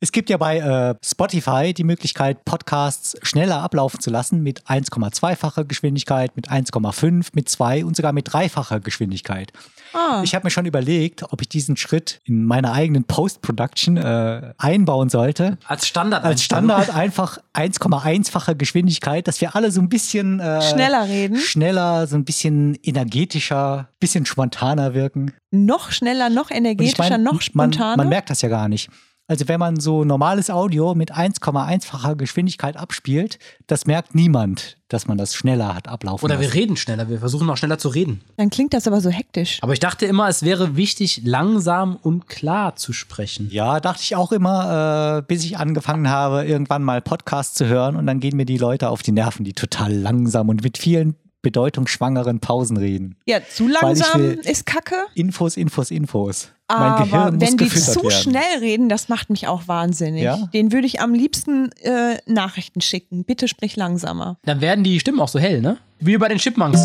Es gibt ja bei äh, Spotify die Möglichkeit, Podcasts schneller ablaufen zu lassen mit 1,2-facher Geschwindigkeit, mit 1,5, mit 2 und sogar mit dreifacher Geschwindigkeit. Ah. Ich habe mir schon überlegt, ob ich diesen Schritt in meiner eigenen Post-Production äh, einbauen sollte. Als Standard. Als Standard einfach 1,1-fache Geschwindigkeit, dass wir alle so ein bisschen äh, Schneller reden. schneller, so ein bisschen energetischer, bisschen spontaner wirken. Noch schneller, noch energetischer, ich mein, noch man, spontaner. man merkt das ja gar nicht. Also wenn man so normales Audio mit 1,1-facher Geschwindigkeit abspielt, das merkt niemand, dass man das schneller hat ablaufen Oder wir lassen. reden schneller. Wir versuchen auch schneller zu reden. Dann klingt das aber so hektisch. Aber ich dachte immer, es wäre wichtig, langsam und klar zu sprechen. Ja, dachte ich auch immer, äh, bis ich angefangen habe, irgendwann mal Podcasts zu hören und dann gehen mir die Leute auf die Nerven, die total langsam und mit vielen bedeutungsschwangeren Pausen reden. Ja, zu langsam ist Kacke. Infos, Infos, Infos. Aber mein Gehirn muss wenn die zu werden. schnell reden, das macht mich auch wahnsinnig. Ja? Den würde ich am liebsten äh, Nachrichten schicken. Bitte sprich langsamer. Dann werden die Stimmen auch so hell, ne? Wie bei den Chipmunks.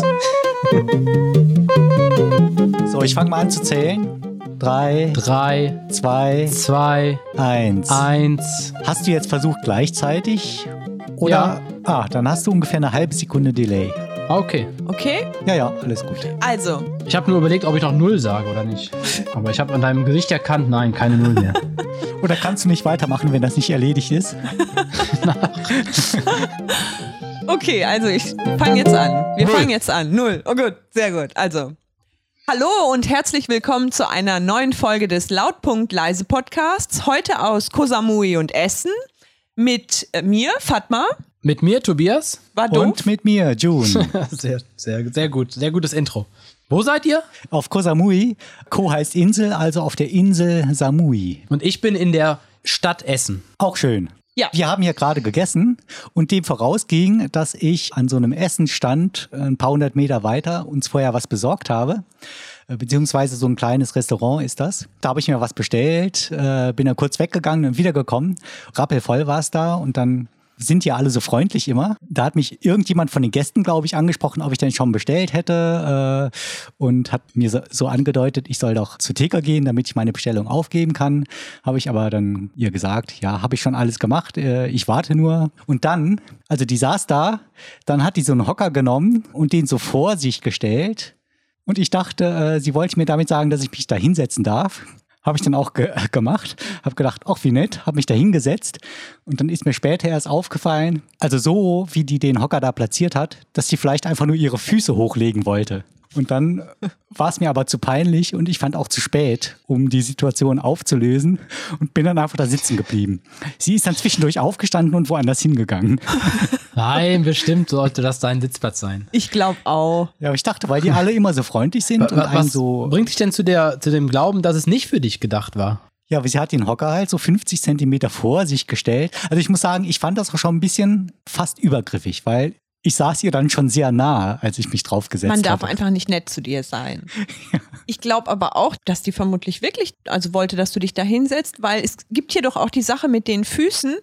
So, ich fange mal an zu zählen. Drei, Drei, zwei, zwei, eins. eins. Hast du jetzt versucht gleichzeitig? Oder? Ah, dann hast du ungefähr eine halbe Sekunde Delay. Ah, Okay. Okay? Ja, ja, alles gut. Also, Ich habe nur überlegt, ob ich noch Null sage oder nicht. Aber ich habe an deinem Gesicht erkannt, nein, keine Null mehr. Oder kannst du nicht weitermachen, wenn das nicht erledigt ist? okay, also ich fange jetzt an. Wir fangen jetzt an. Null. Oh gut, sehr gut. Also. Hallo und herzlich willkommen zu einer neuen Folge des Lautpunkt Leise Podcasts. Heute aus Kosamui und Essen mit äh, mir, Fatma. Mit mir, Tobias. War doof. Und mit mir, June. Sehr, sehr, sehr gut. Sehr gutes Intro. Wo seid ihr? auf Koh Samui. Ko heißt Insel, also auf der Insel Samui. Und ich bin in der Stadt Essen. Auch schön. Ja. Wir haben hier gerade gegessen und dem vorausging, dass ich an so einem Essenstand äh, ein paar hundert Meter weiter uns vorher was besorgt habe. Äh, Beziehungsweise so ein kleines Restaurant ist das. Da habe ich mir was bestellt, äh, bin dann kurz weggegangen und wiedergekommen. Rappelvoll war es da und dann sind ja alle so freundlich immer. Da hat mich irgendjemand von den Gästen, glaube ich, angesprochen, ob ich denn schon bestellt hätte äh, und hat mir so, so angedeutet, ich soll doch zu Theka gehen, damit ich meine Bestellung aufgeben kann. Habe ich aber dann ihr gesagt, ja, habe ich schon alles gemacht, äh, ich warte nur. Und dann, also die saß da, dann hat die so einen Hocker genommen und den so vor sich gestellt. Und ich dachte, äh, sie wollte mir damit sagen, dass ich mich da hinsetzen darf. Habe ich dann auch ge gemacht. Habe gedacht, ach wie nett, habe mich da hingesetzt. Und dann ist mir später erst aufgefallen, also so wie die den Hocker da platziert hat, dass sie vielleicht einfach nur ihre Füße hochlegen wollte. Und dann war es mir aber zu peinlich und ich fand auch zu spät, um die Situation aufzulösen und bin dann einfach da sitzen geblieben. Sie ist dann zwischendurch aufgestanden und woanders hingegangen. Nein, bestimmt sollte das dein Sitzplatz sein. Ich glaube auch. Ja, aber ich dachte, weil die alle immer so freundlich sind und einen Was so bringt dich denn zu, der, zu dem Glauben, dass es nicht für dich gedacht war? Ja, aber sie hat den Hocker halt so 50 Zentimeter vor sich gestellt. Also ich muss sagen, ich fand das auch schon ein bisschen fast übergriffig, weil ich saß ihr dann schon sehr nah, als ich mich draufgesetzt habe. Man darf einfach nicht nett zu dir sein. Ich glaube aber auch, dass die vermutlich wirklich, also wollte, dass du dich da hinsetzt, weil es gibt hier doch auch die Sache mit den Füßen.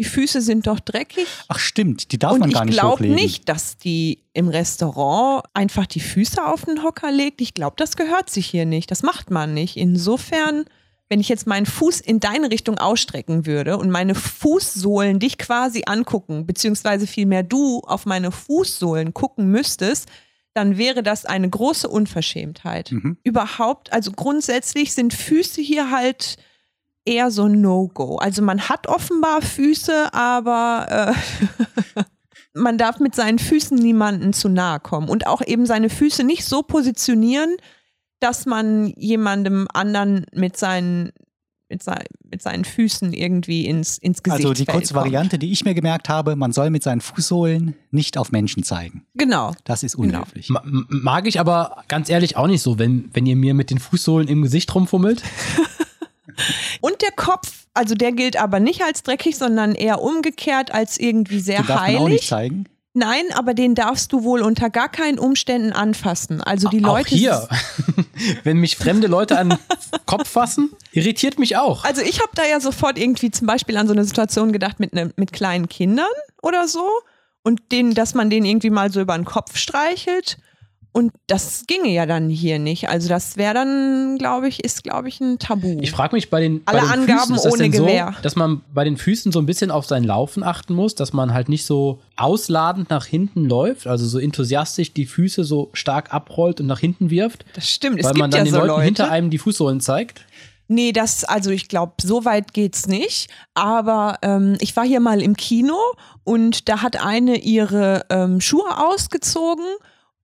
Die Füße sind doch dreckig. Ach stimmt, die darf Und man ich gar nicht glaube hochlegen. nicht, dass die im Restaurant einfach die Füße auf den Hocker legt. Ich glaube, das gehört sich hier nicht. Das macht man nicht. Insofern, wenn ich jetzt meinen Fuß in deine Richtung ausstrecken würde und meine Fußsohlen dich quasi angucken, beziehungsweise vielmehr du auf meine Fußsohlen gucken müsstest, dann wäre das eine große Unverschämtheit. Mhm. Überhaupt, also grundsätzlich sind Füße hier halt eher so ein No-Go. Also man hat offenbar Füße, aber äh, man darf mit seinen Füßen niemanden zu nahe kommen und auch eben seine Füße nicht so positionieren, dass man jemandem anderen mit seinen mit, sei, mit seinen Füßen irgendwie ins, ins Gesicht Also die kurze kommt. Variante, die ich mir gemerkt habe, man soll mit seinen Fußsohlen nicht auf Menschen zeigen. Genau. Das ist Genau. unhöflich. Ma- m- Mag ich aber ganz ehrlich auch nicht so, wenn, wenn ihr mir mit den Fußsohlen im Gesicht rumfummelt. Und der Kopf, also der gilt aber nicht als dreckig, sondern eher umgekehrt als irgendwie sehr Den darf man auch nicht heilig. zeigen. Nein, aber den darfst du wohl unter gar keinen Umständen anfassen. Also die Leute. auch hier. wenn mich fremde Leute an den Kopf fassen, irritiert mich auch. Also ich habe da ja sofort irgendwie zum Beispiel an so eine Situation gedacht mit, ne, mit kleinen Kindern oder so und denen, dass man denen irgendwie mal so über den Kopf streichelt. Und das ginge ja dann hier nicht. Also das wäre dann, glaube ich, ist, glaube ich, ein Tabu. Ich frage mich bei den, Alle bei den Angaben Füßen, ist das ohne denn so, Gewehr. dass man bei den Füßen so ein bisschen auf sein Laufen achten muss, dass man halt nicht so ausladend nach hinten läuft, also so enthusiastisch die Füße so stark abrollt und nach hinten wirft, das stimmt. Es weil man dann ja den so Leuten Leute. hinter einem die Fußsohlen zeigt. Nee, das, also ich glaube, so weit geht's nicht. Aber ähm, ich war hier mal im Kino und da hat eine ihre ähm, Schuhe ausgezogen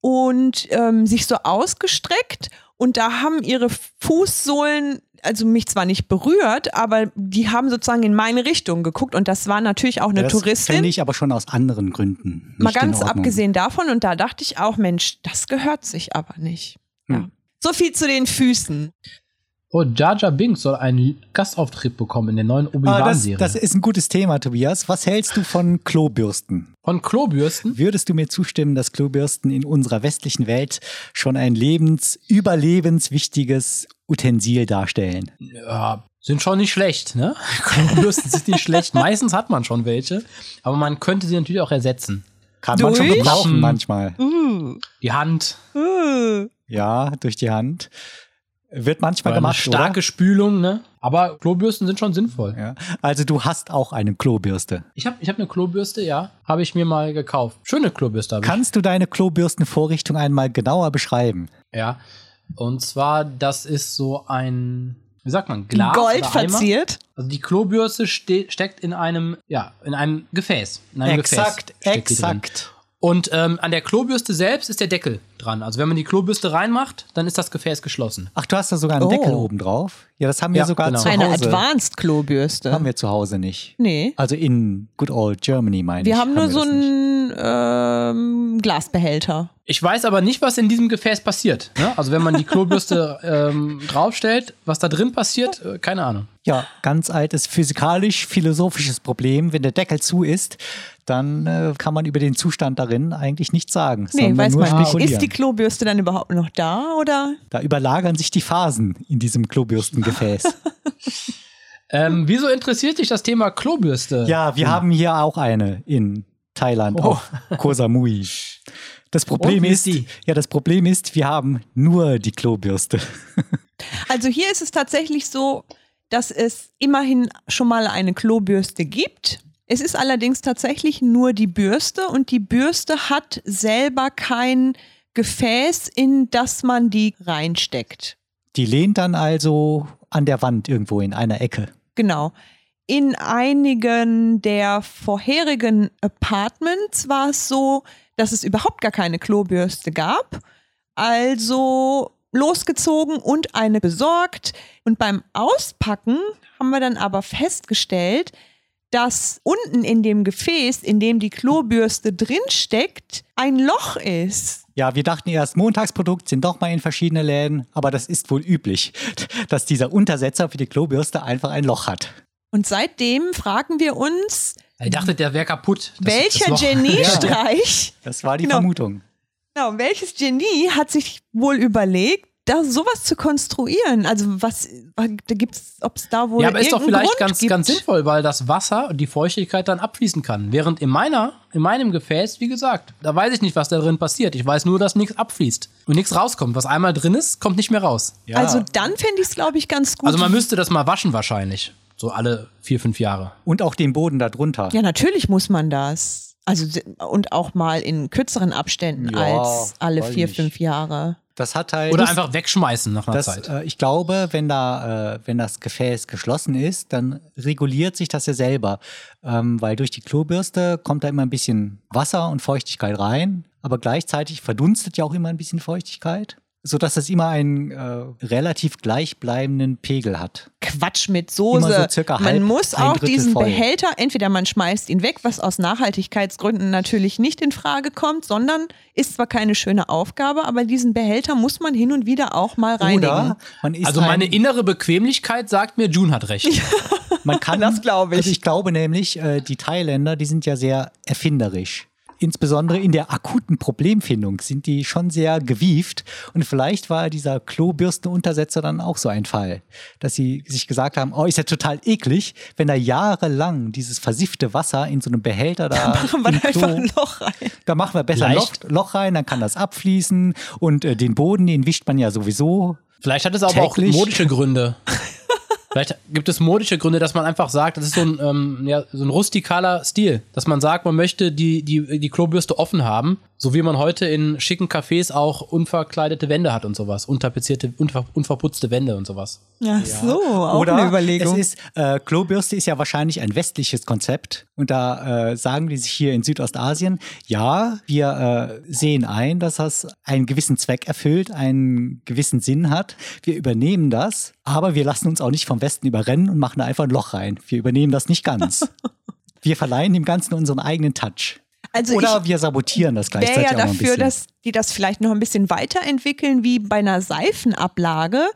und ähm, sich so ausgestreckt und da haben ihre Fußsohlen also mich zwar nicht berührt, aber die haben sozusagen in meine Richtung geguckt und das war natürlich auch eine das Touristin. fände ich aber schon aus anderen Gründen. Mal ganz abgesehen davon und da dachte ich auch, Mensch, das gehört sich aber nicht. Ja. Hm. So viel zu den Füßen. Oh, Jar Jar Binks soll einen Gastauftritt bekommen in der neuen Ah, das, Obi-Wan-Serie. das ist ein gutes Thema, Tobias. Was hältst du von Klobürsten? Von Klobürsten? Würdest du mir zustimmen, dass Klobürsten in unserer westlichen Welt schon ein lebens-, überlebenswichtiges Utensil darstellen? Ja, sind schon nicht schlecht, ne? Klobürsten sind nicht schlecht. Meistens hat man schon welche, aber man könnte sie natürlich auch ersetzen. Kann man schon Durch? gebrauchen manchmal. Uh. Die Hand, Uh. Ja, durch die Hand. Wird manchmal oder eine gemacht, starke Spülung, ne? Aber Klobürsten sind schon sinnvoll. oder? Ja. Also du hast auch eine Klobürste. Ich habe ich hab eine Klobürste, ja. Habe ich mir mal gekauft. Schöne Klobürste habe ich. Kannst du deine Klobürstenvorrichtung einmal genauer beschreiben? Ja. Und zwar, das ist so ein, wie sagt man, Glas Gold oder Eimer. verziert. Also die Klobürste ste steckt in einem, ja, in einem Gefäß. In einem Exakt, Gefäß exakt. Und ähm, an der Klobürste selbst ist der Deckel dran. Also wenn man die Klobürste reinmacht, dann ist das Gefäß geschlossen. Ach, du hast da sogar einen Oh. Deckel oben drauf? Ja, das haben wir Ja, sogar genau. zu Eine Hause. Advanced Klobürste. Haben wir zu Hause nicht. nee. Also in good old Germany, meine ich. Wir haben nur wir so einen ähm, Glasbehälter. Ich weiß aber nicht, was in diesem Gefäß passiert. Ne? Also wenn man die Klobürste ähm, draufstellt, was da drin passiert, äh, keine Ahnung. Ja, ganz altes physikalisch-philosophisches Problem. Wenn der Deckel zu ist, dann äh, kann man über den Zustand darin eigentlich nichts sagen. Nee, weiß nur man nicht. Ist die Klobürste dann überhaupt noch da oder? da überlagern sich die Phasen in diesem Klobürstengefäß. Ähm, wieso interessiert dich das Thema Klobürste? ja, wir haben hier auch eine in Thailand Oh. auf Koh Samui. Das Problem ist, ist die? ja, das Problem ist, wir haben nur die Klobürste. Also hier ist es tatsächlich so, dass es immerhin schon mal eine Klobürste gibt. Es ist allerdings tatsächlich nur die Bürste und die Bürste hat selber kein Gefäß, in das man die reinsteckt. Die lehnt dann also an der Wand irgendwo in einer Ecke. Genau. In einigen der vorherigen Apartments war es so, dass es überhaupt gar keine Klobürste gab. Also losgezogen und eine besorgt. Und beim Auspacken haben wir dann aber festgestellt, dass unten in dem Gefäß, in dem die Klobürste drinsteckt, ein Loch ist. Ja, wir dachten erst, Montagsprodukt sind doch mal in verschiedene Läden, aber das ist wohl üblich, dass dieser Untersetzer für die Klobürste einfach ein Loch hat. Und seitdem fragen wir uns, Ich dachte, der wäre kaputt. Das- welcher Geniestreich Das war die Genau. Vermutung. Genau, welches Genie hat sich wohl überlegt, da sowas zu konstruieren? Also was, da gibt's, ob es da wohl Ja, aber ist doch vielleicht Grund ganz, gibt? ganz sinnvoll, weil das Wasser und die Feuchtigkeit dann abfließen kann. Während in meiner, in meinem Gefäß, wie gesagt, da weiß ich nicht, was da drin passiert. Ich weiß nur, dass nichts abfließt und nichts rauskommt. Was einmal drin ist, kommt nicht mehr raus. Ja. Also dann fände ich es, glaube ich, ganz gut. Also man müsste das mal waschen wahrscheinlich. So alle vier, fünf Jahre. Und auch den Boden darunter. ja, natürlich muss man das. Also und auch mal in kürzeren Abständen Ja, als alle vier, nicht. fünf Jahre. Das hat halt. Oder einfach wegschmeißen nach einer das, Zeit. äh, ich glaube, wenn da, äh, wenn das Gefäß geschlossen ist, dann reguliert sich das ja selber, ähm, weil durch die Klobürste kommt da immer ein bisschen Wasser und Feuchtigkeit rein, aber gleichzeitig verdunstet ja auch immer ein bisschen Feuchtigkeit, sodass das immer einen äh, relativ gleichbleibenden Pegel hat. Quatsch mit Immer Soße. so circa man halb- muss ein auch Drittel diesen voll. Behälter, entweder man schmeißt ihn weg, was aus Nachhaltigkeitsgründen natürlich nicht in Frage kommt, sondern ist zwar keine schöne Aufgabe, aber diesen Behälter muss man hin und wieder auch mal reinigen. Oder man ist Also ein, meine innere Bequemlichkeit sagt mir, June hat recht. Man kann, Das glaub ich. Also ich glaube nämlich, äh, die Thailänder, die sind ja sehr erfinderisch. Insbesondere in der akuten Problemfindung sind die schon sehr gewieft. Und vielleicht war dieser Klobürstenuntersetzer dann auch so ein Fall, dass sie sich gesagt haben, oh, ist ja total eklig, wenn da jahrelang dieses versiffte Wasser in so einem Behälter da. Machen wir im da einfach Klo- ein Loch rein. Da machen wir besser ein Loch, Loch rein, dann kann das abfließen und äh, den Boden, den wischt man ja sowieso. Vielleicht hat es aber auch modische Gründe. Vielleicht gibt es modische Gründe, dass man einfach sagt, das ist so ein, ähm, ja, so ein rustikaler Stil, dass man sagt, man möchte die, die, die Klobürste offen haben, so wie man heute in schicken Cafés auch unverkleidete Wände hat und sowas, untapezierte, unver, unverputzte Wände und sowas. Ach so, auch Oder eine Überlegung. es ist, äh, Klobürste ist ja wahrscheinlich ein westliches Konzept. Und da äh, sagen die sich hier in Südostasien, ja, wir äh, sehen ein, dass das einen gewissen Zweck erfüllt, einen gewissen Sinn hat. Wir übernehmen das, aber wir lassen uns auch nicht vom Westen überrennen und machen da einfach ein Loch rein. Wir übernehmen das nicht ganz. wir verleihen dem Ganzen unseren eigenen Touch. Also Oder wir sabotieren das gleichzeitig ja auch noch ein dafür, bisschen. dass die das vielleicht noch ein bisschen weiterentwickeln, wie bei einer Seifenablage.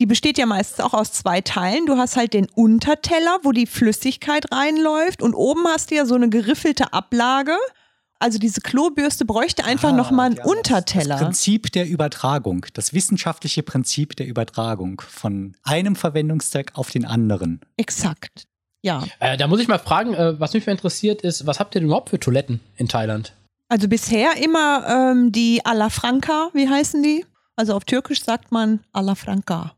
Die besteht ja meistens auch aus zwei Teilen. Du hast halt den Unterteller, wo die Flüssigkeit reinläuft und oben hast du ja so eine geriffelte Ablage. Also diese Klobürste bräuchte einfach Ah, noch mal einen ja, das- Das Unterteller. Prinzip der Übertragung, das wissenschaftliche Prinzip der Übertragung von einem Verwendungszweck auf den anderen. Exakt. Ja. Äh, da muss ich mal fragen, äh, was mich mal interessiert ist, was habt ihr denn überhaupt für Toiletten in Thailand? Also bisher immer ähm, die Alla Franca, wie heißen die? Also auf Türkisch sagt man Alla Franca.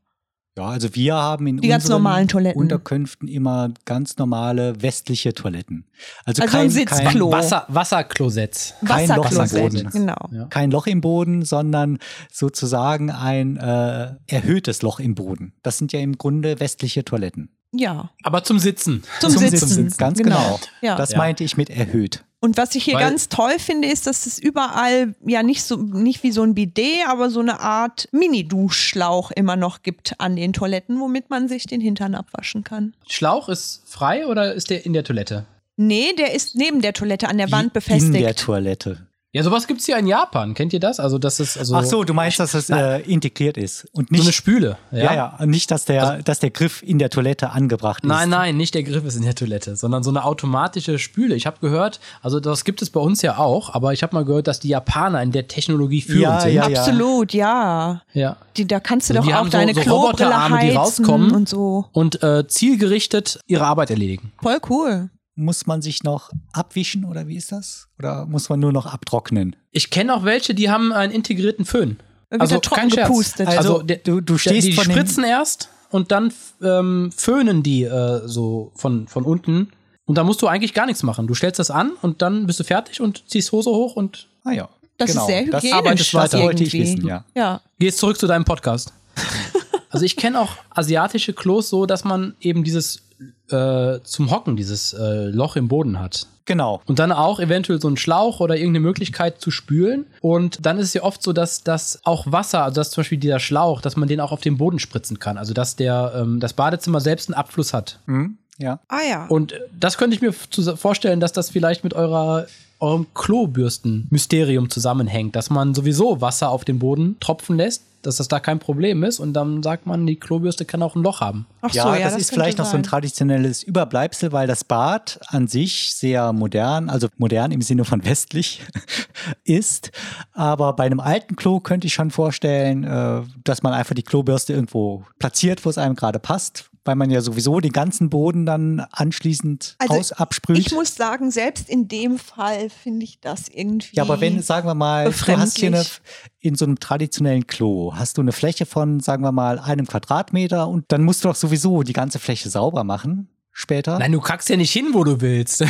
Ja, also wir haben in Die ganz unseren normalen Toiletten. Unterkünften immer ganz normale westliche Toiletten. Also, Also kein, ein Sitzklo. kein, Wasser, Wasserklosetts. Kein Loch im Wasserklosett, Boden. Genau. Ja. kein Loch im Boden, sondern sozusagen ein äh, erhöhtes Loch im Boden. Das sind ja im Grunde westliche Toiletten. Ja. Aber zum Sitzen. Zum, Sitzen. Ganz genau. Ja. Das Ja. meinte ich mit erhöht. Und was ich hier Weil- ganz toll finde, ist, dass es überall ja nicht so, nicht wie so ein Bidet, aber so eine Art Mini-Duschschlauch immer noch gibt an den Toiletten, womit man sich den Hintern abwaschen kann. Schlauch ist frei oder ist der in der Toilette? Nee, der ist neben der Toilette an der Wand In der befestigt. Toilette. Ja, sowas gibt's ja in Japan. Kennt ihr das? Also, das ist also Ach so, du meinst, dass es äh, integriert ist und so eine nicht Spüle. Ja, ja, und nicht, dass der, dass der Griff in der Toilette angebracht ist. Nein, nein, nicht der Griff ist in der Toilette, sondern so eine automatische Spüle. Ich habe gehört, also das gibt es bei uns ja auch, aber ich habe mal gehört, dass die Japaner in der Technologie führend Ja, sind. ja, ja. Absolut, ja. ja. Die, da kannst du Also doch auch haben so- deine so Klobrille Roboterarme, die heizen rauskommen. und so. Und äh, zielgerichtet ihre Arbeit erledigen. Voll cool. Muss man sich noch abwischen oder wie ist das? Oder muss man nur noch abtrocknen? Ich kenne auch welche, die haben einen integrierten Föhn. Also trocken kein Scherz. gepustet. Also, Also, der, du- du der- stehst die von spritzen erst und dann ähm, föhnen die äh, so von, von unten. Und da musst du eigentlich gar nichts machen. Du stellst das an und dann bist du fertig und ziehst Hose hoch und Ah ja. Das genau. ist sehr das, hygienisch. das wollte ich irgendwie. wissen, ja. Ja. gehst zurück zu deinem Podcast. Also ich kenne auch asiatische Klos so, dass man eben dieses äh, zum Hocken, dieses äh, Loch im Boden hat. Genau. Und dann auch eventuell so einen Schlauch oder irgendeine Möglichkeit zu spülen. Und dann ist es ja oft so, dass das auch Wasser, also dass zum Beispiel dieser Schlauch, dass man den auch auf den Boden spritzen kann. Also dass der ähm, das Badezimmer selbst einen Abfluss hat. Hm, ja. Ah ja. Und das könnte ich mir vorstellen, dass das vielleicht mit eurer eurem Klobürsten-Mysterium zusammenhängt, dass man sowieso Wasser auf den Boden tropfen lässt, dass das da kein Problem ist und dann sagt man, die Klobürste kann auch ein Loch haben. Ach Ja, so, ja, das, ist könnte vielleicht noch so ein sein. traditionelles Überbleibsel, weil das Bad an sich sehr modern, also modern im Sinne von westlich ist. Aber bei einem alten Klo könnte ich schon vorstellen, äh, dass man einfach die Klobürste irgendwo platziert, wo es einem gerade passt, weil man ja sowieso den ganzen Boden dann anschließend Also, aus absprüht. Ich muss sagen, selbst in dem Fall finde ich das irgendwie. Ja, aber wenn, sagen wir mal, du hast hier eine, in so einem traditionellen Klo, hast du eine Fläche von, sagen wir mal, einem Quadratmeter und dann musst du doch sowieso die ganze Fläche sauber machen später. Nein, du kackst ja nicht hin, wo du willst.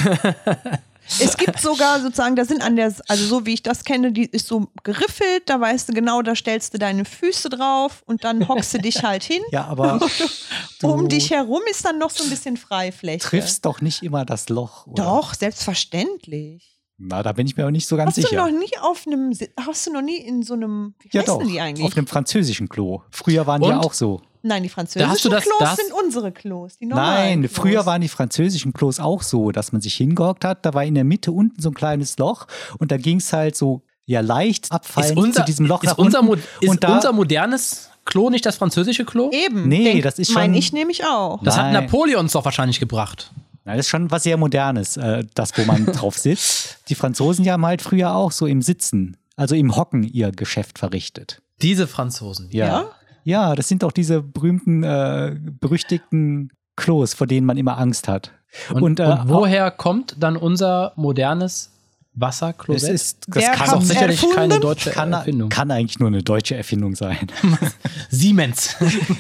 Es gibt sogar sozusagen, da sind an der, also so wie ich das kenne, die ist so geriffelt, da weißt du genau, da stellst du deine Füße drauf und dann hockst du dich halt hin. Ja, aber du um dich herum ist dann noch so ein bisschen Freifläche. triffst doch nicht immer das Loch. Oder? Doch, selbstverständlich. Na, da bin ich mir auch nicht so ganz Hast du sicher. noch nie auf einem, hast du noch nie in so einem, wie ja, heißen doch. die eigentlich? Auf dem französischen Klo. Früher waren die ja Und? auch so. Nein, die Da französischen hast du das- Klos das- sind unsere Klos. Nein, Klos. früher waren die französischen Klos auch so, dass man sich hingehockt hat. Da war in der Mitte unten so ein kleines Loch und da ging es halt so ja leicht abfallend zu diesem Loch ist nach unser, unten. ist und da, unser modernes Klo nicht das französische Klo? Eben. Nee, denk- das ist Meine schon- ich nämlich auch. Das hat Nein. Napoleon uns doch wahrscheinlich gebracht. Na, das ist schon was sehr Modernes, äh, das, wo man drauf sitzt. Die Franzosen die haben halt früher auch so im Sitzen, also im Hocken ihr Geschäft verrichtet. Diese Franzosen. Ja. Ja? Ja, das sind doch diese berühmten, äh, berüchtigten Klos, vor denen man immer Angst hat. Und, Und, äh, und woher kommt dann unser modernes Das Wasserklosett? ist, das Wer das ist kann, doch sicherlich erfunden? keine deutsche kann, Erfindung. kann eigentlich nur eine deutsche Erfindung sein. Siemens.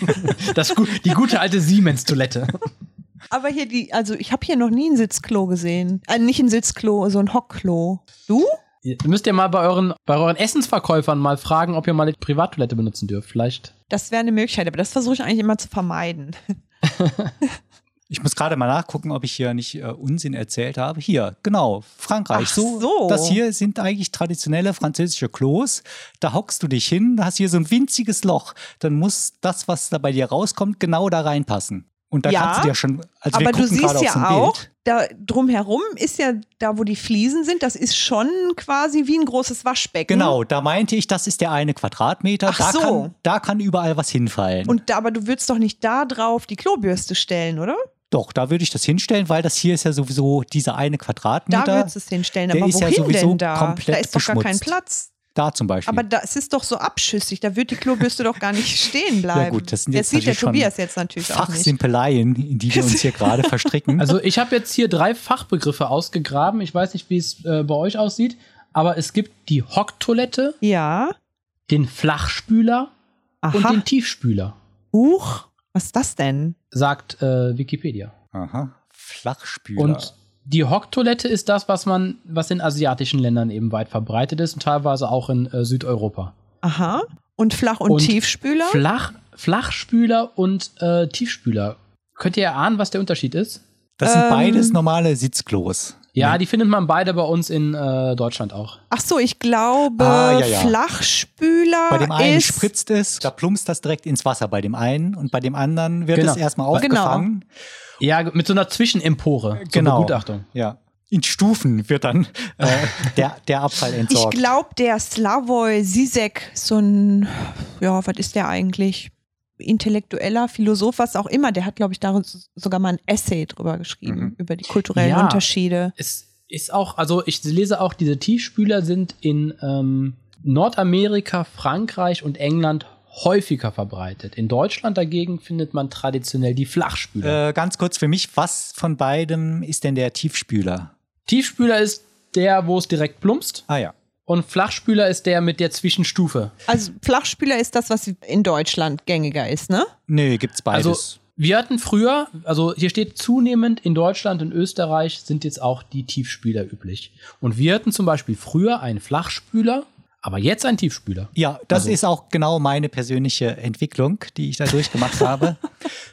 das, die gute alte Siemens-Toilette. Aber hier die, also ich habe hier noch nie ein Sitzklo gesehen. Äh, nicht ein Sitzklo, so ein Hockklo. Du? Ihr müsst ihr mal bei euren, bei euren Essensverkäufern mal fragen, ob ihr mal die Privattoilette benutzen dürft. Vielleicht. Das wäre eine Möglichkeit, aber das versuche ich eigentlich immer zu vermeiden. Ich muss gerade mal nachgucken, ob ich hier nicht äh, Unsinn erzählt habe. Hier, genau, Frankreich. Ach so. Das hier sind eigentlich traditionelle französische Klos. Da hockst du dich hin, da hast hier so ein winziges Loch. Dann muss das, was da bei dir rauskommt, genau da reinpassen. Und da Ja, kannst du dir schon, also aber du siehst ja auch, Bild. da drumherum ist ja da, wo die Fliesen sind, das ist schon quasi wie ein großes Waschbecken. Genau, da meinte ich, das ist der eine Quadratmeter. Ach da, so. kann, da kann überall was hinfallen. Und da, aber du würdest doch nicht da drauf die Klobürste stellen, oder? Doch, da würde ich das hinstellen, weil das hier ist ja sowieso dieser eine Quadratmeter. Da würdest du es hinstellen. Aber ist ja wohin sowieso denn da? komplett Da ist doch gar kein beschmutzt. Platz. Da zum Beispiel. Aber da, es ist doch so abschüssig, da wird die Klobürste doch gar nicht stehen bleiben. Ja gut, das sind Jetzt jetzt sieht der Tobias jetzt natürlich auch nicht. In die wir uns hier gerade verstricken. Also ich habe jetzt hier drei Fachbegriffe ausgegraben. Ich weiß nicht, wie es äh, bei euch aussieht, aber es gibt die Hocktoilette, Ja. den Flachspüler und Aha. den Tiefspüler, Huch. Was ist das denn? sagt äh, Wikipedia. Aha, Flachspüler. Und die Hocktoilette ist das, was man, was in asiatischen Ländern eben weit verbreitet ist und teilweise auch in äh, Südeuropa. Aha. Und Flach- und, Und Tiefspüler? Flach, Flachspüler und äh, Tiefspüler. Könnt ihr erahnen, was der Unterschied ist? das sind ähm, beides normale Sitzklos. Ja, die findet man beide bei uns in äh, Deutschland auch. Ach so, ich glaube, Ah, ja, ja. Flachspüler Bei dem einen ist spritzt es, da plumpst das direkt ins Wasser bei dem einen und bei dem anderen wird Genau. es erstmal Genau. Ja, mit so einer Zwischenempore zur Genau. Begutachtung. Ja. In Stufen wird dann äh, der, der Abfall Ich entsorgt. glaube, der Slavoj Zizek, so ein, ja, was ist der eigentlich? Intellektueller Philosoph, was auch immer, der hat, glaube ich, da sogar mal ein Essay drüber geschrieben, Mhm. über die kulturellen Ja. Unterschiede. Es ist auch, also ich lese auch, diese Tiefspüler sind in ähm, Nordamerika, Frankreich und England häufiger verbreitet. In Deutschland dagegen findet man traditionell die Flachspüler. Äh, ganz kurz für mich, was von beidem ist denn der Tiefspüler? Tiefspüler ist der, wo es direkt plumpst. Ah ja. Und Flachspüler ist der mit der Zwischenstufe. Also Flachspüler ist das, was in Deutschland gängiger ist, ne? Nee, gibt's beides. Also wir hatten früher, also hier steht zunehmend in Deutschland und Österreich sind jetzt auch die Tiefspüler üblich. Und wir hatten zum Beispiel früher einen Flachspüler, aber jetzt einen Tiefspüler. Ja, das Also- ist auch genau meine persönliche Entwicklung, die ich da durchgemacht habe.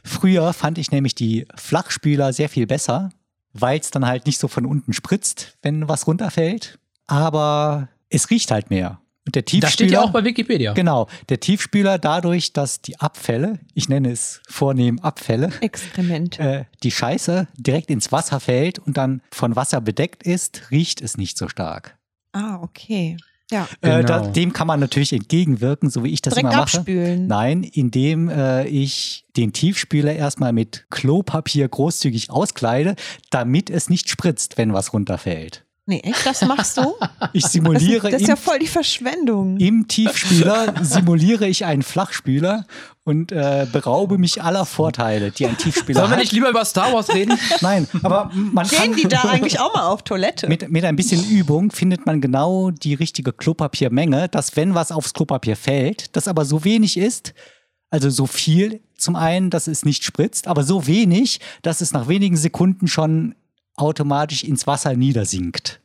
Früher fand ich nämlich die Flachspüler sehr viel besser, weil es dann halt nicht so von unten spritzt, wenn was runterfällt. Aber es riecht halt mehr. Und der Tiefspüler, Das steht ja auch bei Wikipedia. Genau, der Tiefspüler dadurch, dass die Abfälle, ich nenne es vornehm Abfälle, Exkremente. äh, die Scheiße direkt ins Wasser fällt und dann von Wasser bedeckt ist, riecht es nicht so stark. Ah, okay. Ja. Äh, da, Genau. dem kann man natürlich entgegenwirken, so wie ich das Direkt immer mache. abspülen. Nein, indem äh, ich den Tiefspüler erstmal mit Klopapier großzügig auskleide, damit es nicht spritzt, wenn was runterfällt. Nee, echt, das machst du? Ich Das, simuliere das ist ja voll die Verschwendung. im Tiefspüler simuliere ich einen Flachspüler und äh, beraube mich aller Vorteile, die ein Tiefspüler Sollen wir hat. nicht lieber über Star Wars reden? Nein, aber man kann Gehen die da eigentlich auch mal auf Toilette? mit, mit ein bisschen Übung findet man genau die richtige Klopapiermenge, dass wenn was aufs Klopapier fällt, das aber so wenig ist, also so viel zum einen, dass es nicht spritzt, aber so wenig, dass es nach wenigen Sekunden schon automatisch ins Wasser niedersinkt.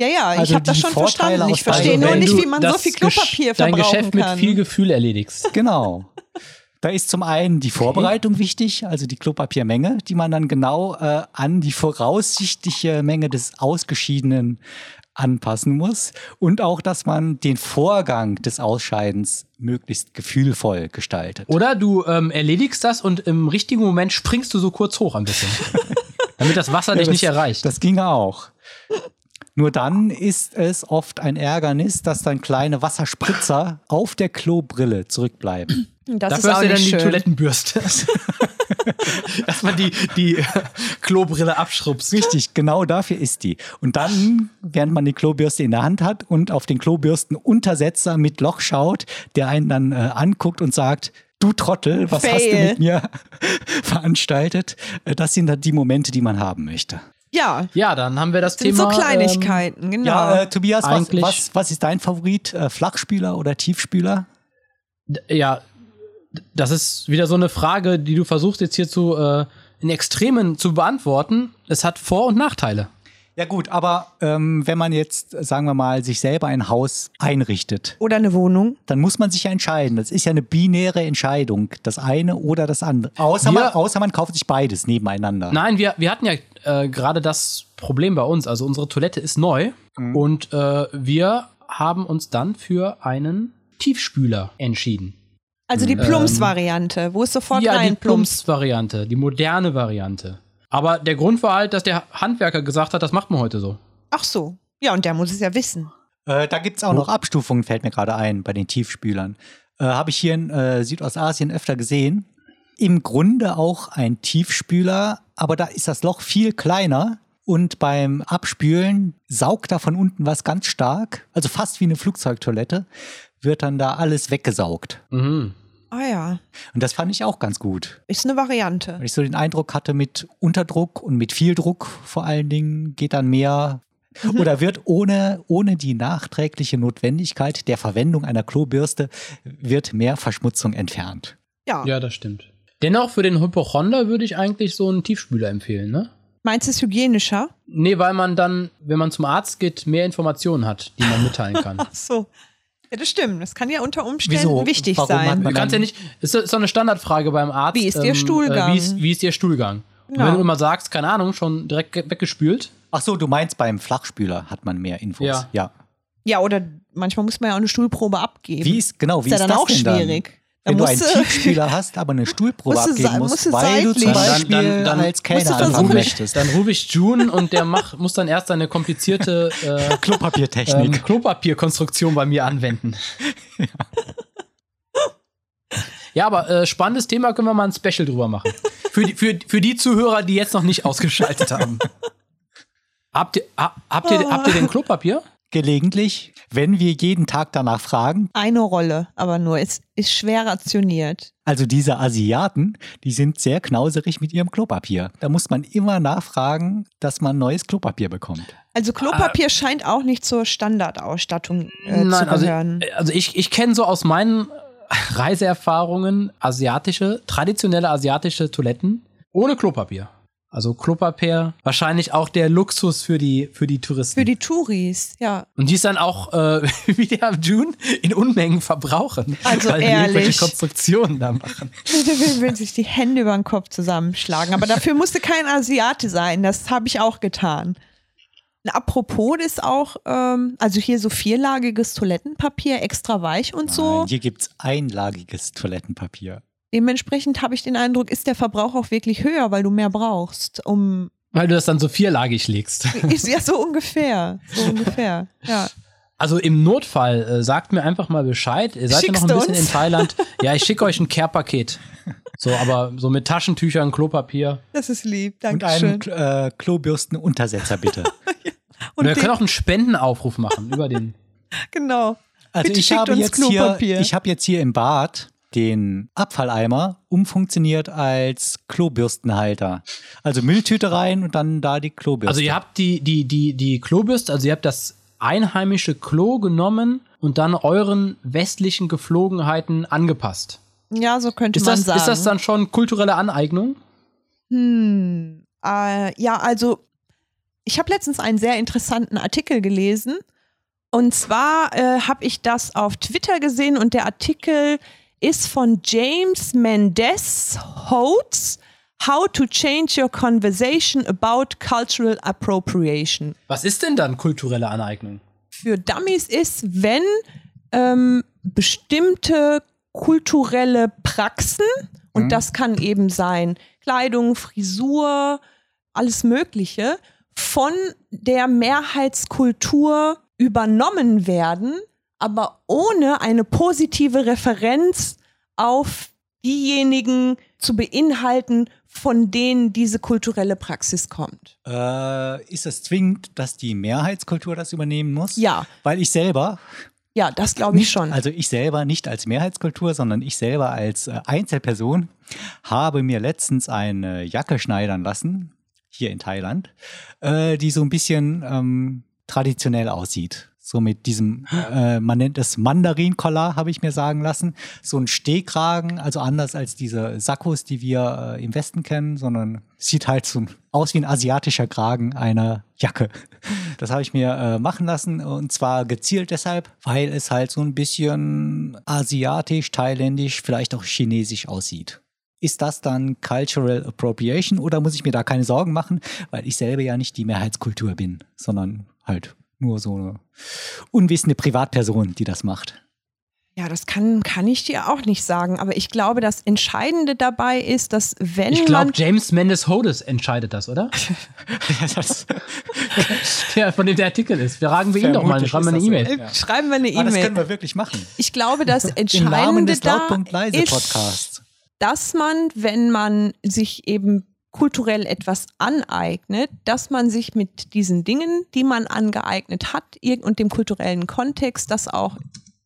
ja, ja, ich Also habe das schon Vorteile verstanden. Ich verstehe nur nicht, wie man so viel Klopapier Gesch- Dein verbrauchen Geschäft mit kann. viel Gefühl erledigst. Genau. Da ist zum einen die Vorbereitung wichtig, also die Klopapiermenge, die man dann genau äh, an die voraussichtliche Menge des Ausgeschiedenen anpassen muss. Und auch, dass man den Vorgang des Ausscheidens möglichst gefühlvoll gestaltet. Oder du ähm, erledigst das und im richtigen Moment springst du so kurz hoch ein bisschen. damit das Wasser Ja, dich das, nicht erreicht. Das ginge auch. Nur dann ist es oft ein Ärgernis, dass dann kleine Wasserspritzer auf der Klobrille zurückbleiben. Das Dafür ist auch hast du dann die schön. Toilettenbürste. Erstmal die, die Klobrille abschrubst. Richtig, genau dafür ist die. Und dann, während man die Klobürste in der Hand hat und auf den Klobürstenuntersetzer mit Loch schaut, der einen dann äh, anguckt und sagt, du Trottel, was hast du Fail. mit mir veranstaltet? Äh, Das sind dann die Momente, die man haben möchte. Ja, Ja, dann haben wir das sind Thema. so Kleinigkeiten, genau. Ja, äh, Tobias, was, was, was ist dein Favorit? Äh, Flachspüler oder Tiefspüler? Ähm, ja, das ist wieder so eine Frage, die du versuchst jetzt hier zu äh, in Extremen zu beantworten. Es hat Vor- und Nachteile. Ja gut, aber ähm, wenn man jetzt, sagen wir mal, sich selber ein Haus einrichtet, Oder eine Wohnung. dann muss man sich ja entscheiden. Das ist ja eine binäre Entscheidung, das eine oder das andere. Außer, Wir- man, außer man kauft sich beides nebeneinander. Nein, wir, wir hatten ja äh, gerade das Problem bei uns. Also unsere Toilette ist neu und äh, wir haben uns dann für einen Tiefspüler entschieden. Also die Plumps-Variante, wo es sofort Ähm, ja, die rein plumpst. Plumps-Variante, die moderne Variante. Aber der Grund war halt, dass der Handwerker gesagt hat, das macht man heute so. Ach so. Ja, und der muss es ja wissen. Äh, da gibt es auch noch Abstufungen, fällt mir gerade ein, bei den Tiefspülern. Äh, Habe ich hier in äh, Südostasien öfter gesehen. Im Grunde auch ein Tiefspüler, aber da ist das Loch viel kleiner. Und beim Abspülen saugt da von unten was ganz stark, also fast wie eine Flugzeugtoilette, wird dann da alles weggesaugt. Mhm. Ah ja, Und das fand ich auch ganz gut. ist eine Variante. Weil ich so den Eindruck hatte, mit Unterdruck und mit viel Druck vor allen Dingen geht dann mehr oder wird ohne, ohne die nachträgliche Notwendigkeit der Verwendung einer Klobürste wird mehr Verschmutzung entfernt. Ja. Ja, das stimmt. Dennoch für den Hypochonder würde ich eigentlich so einen Tiefspüler empfehlen, ne? Meinst du es hygienischer? Nee, weil man dann, wenn man zum Arzt geht, mehr Informationen hat, die man mitteilen kann. Ach so. Ja, das stimmt. Das kann ja unter Umständen Wieso? wichtig Warum sein. man- Du kannst ja nicht, ist, ist doch eine Standardfrage beim Arzt. Wie ist Ihr ähm, Stuhlgang? Äh, wie, ist, wie ist Ihr Stuhlgang? Und Genau. wenn du immer sagst, keine Ahnung, schon direkt ge- weggespült. Ach so, du meinst beim Flachspüler hat man mehr Infos. Ja. ja. Ja, oder manchmal muss man ja auch eine Stuhlprobe abgeben. Wie ist genau, wie ist ist, ja dann das auch denn dann? Wenn du einen Tiefspüler hast, aber eine Stuhlprobe Musst abgeben musst, musst du weil du zum Beispiel Dann- dann- dann als Kellner anfangen Dann möchtest. rufe ich June und der mach, muss dann erst seine komplizierte äh, Klopapiertechnik. ähm, Klopapierkonstruktion bei mir anwenden. Ja, aber äh, spannendes Thema können wir mal ein Special drüber machen. Für die, für, für die Zuhörer, die jetzt noch nicht ausgeschaltet haben. Habt ihr, ha, habt ihr, habt ihr denn Klopapier? Gelegentlich, wenn wir jeden Tag danach fragen, Eine Rolle, aber nur. Es ist schwer rationiert. also diese Asiaten, die sind sehr knauserig mit ihrem Klopapier. Da muss man immer nachfragen, dass man neues Klopapier bekommt. Also Klopapier scheint auch nicht zur Standardausstattung äh, zu Nein, also, gehören. also ich, ich kenne so aus meinen Reiseerfahrungen asiatische, traditionelle asiatische Toiletten ohne Klopapier. Also Klopapier, wahrscheinlich auch der Luxus für die, für die Touristen. Für die Touris, ja. Und die ist dann auch, äh, wie der June, in Unmengen verbrauchen. Also weil die ehrlich. irgendwelche Konstruktionen da machen. Der will, sich die Hände über den Kopf zusammenschlagen. Aber dafür musste kein Asiate sein. Das habe ich auch getan. Apropos ist auch, ähm, also hier so vierlagiges Toilettenpapier, extra weich und so. Nein, hier gibt es einlagiges Toilettenpapier. Dementsprechend habe ich den Eindruck, ist der Verbrauch auch wirklich höher, weil du mehr brauchst, um Weil du das dann so vierlagig legst. ist ja so ungefähr, so ungefähr. Ja. Also im Notfall äh, sagt mir einfach mal Bescheid. Ihr seid ja noch ein bisschen uns? in Thailand. Ja, ich schicke euch ein Care-Paket. So, aber so mit Taschentüchern, Klopapier. Das ist lieb, Und danke schön. einen äh, Klobürstenuntersetzer bitte. Und wir den- können auch einen Spendenaufruf machen über den. Genau. Also Bitte ich schickt habe, uns jetzt hier, Klopapier. ich habe jetzt hier im Bad den Abfalleimer umfunktioniert als Klobürstenhalter. Also Mülltüte rein und dann da die Klobürste. Also ihr habt die, die, die, die Klobürste, also ihr habt das einheimische Klo genommen und dann euren westlichen Geflogenheiten angepasst. Ja, so könnte Ist man das, sagen. ist das dann schon kulturelle Aneignung? Hm, äh, ja, also ich habe letztens einen sehr interessanten Artikel gelesen. Und zwar äh, habe ich das auf Twitter gesehen und der Artikel ist von James Mendez Holtz. How to change your conversation about cultural appropriation. Was ist denn dann kulturelle Aneignung? Für Dummies ist, wenn ähm, bestimmte kulturelle Praxen, und das kann eben sein Kleidung, Frisur, alles Mögliche, von der Mehrheitskultur übernommen werden, aber ohne eine positive Referenz auf diejenigen zu beinhalten, von denen diese kulturelle Praxis kommt. Äh, ist es zwingend, dass die Mehrheitskultur das übernehmen muss? Ja. Weil ich selber, Ja, das glaube ich nicht, schon. also ich selber nicht als Mehrheitskultur, sondern ich selber als äh, Einzelperson habe mir letztens eine Jacke schneidern lassen, hier in Thailand, äh, die so ein bisschen ähm, traditionell aussieht. So mit diesem, äh, man nennt es Mandarin-Collar, habe ich mir sagen lassen. So ein Stehkragen, also anders als diese Sakkos, die wir äh, im Westen kennen, sondern sieht halt so aus wie ein asiatischer Kragen einer Jacke. Das habe ich mir äh, machen lassen und zwar gezielt deshalb, weil es halt so ein bisschen asiatisch, thailändisch, vielleicht auch chinesisch aussieht. Ist das dann Cultural Appropriation oder muss ich mir da keine Sorgen machen, weil ich selber ja nicht die Mehrheitskultur bin, sondern halt nur so eine unwissende Privatperson, die das macht? ja, das kann, kann ich dir auch nicht sagen. Aber ich glaube, das Entscheidende dabei ist, dass wenn Ich glaube. James Mendes Hodes entscheidet das, oder? das, Der, von dem der Artikel ist. Fragen wir ihn doch mal, Vermutlich schreiben wir eine. E-Mail. Äh, Schreiben wir eine ah, das können E-Mail. wir wirklich machen. Ich glaube, das Im Namen Entscheidende des da Lautpunkt leise ist, dass man, wenn man sich eben kulturell etwas aneignet, dass man sich mit diesen Dingen, die man angeeignet hat und dem kulturellen Kontext, das auch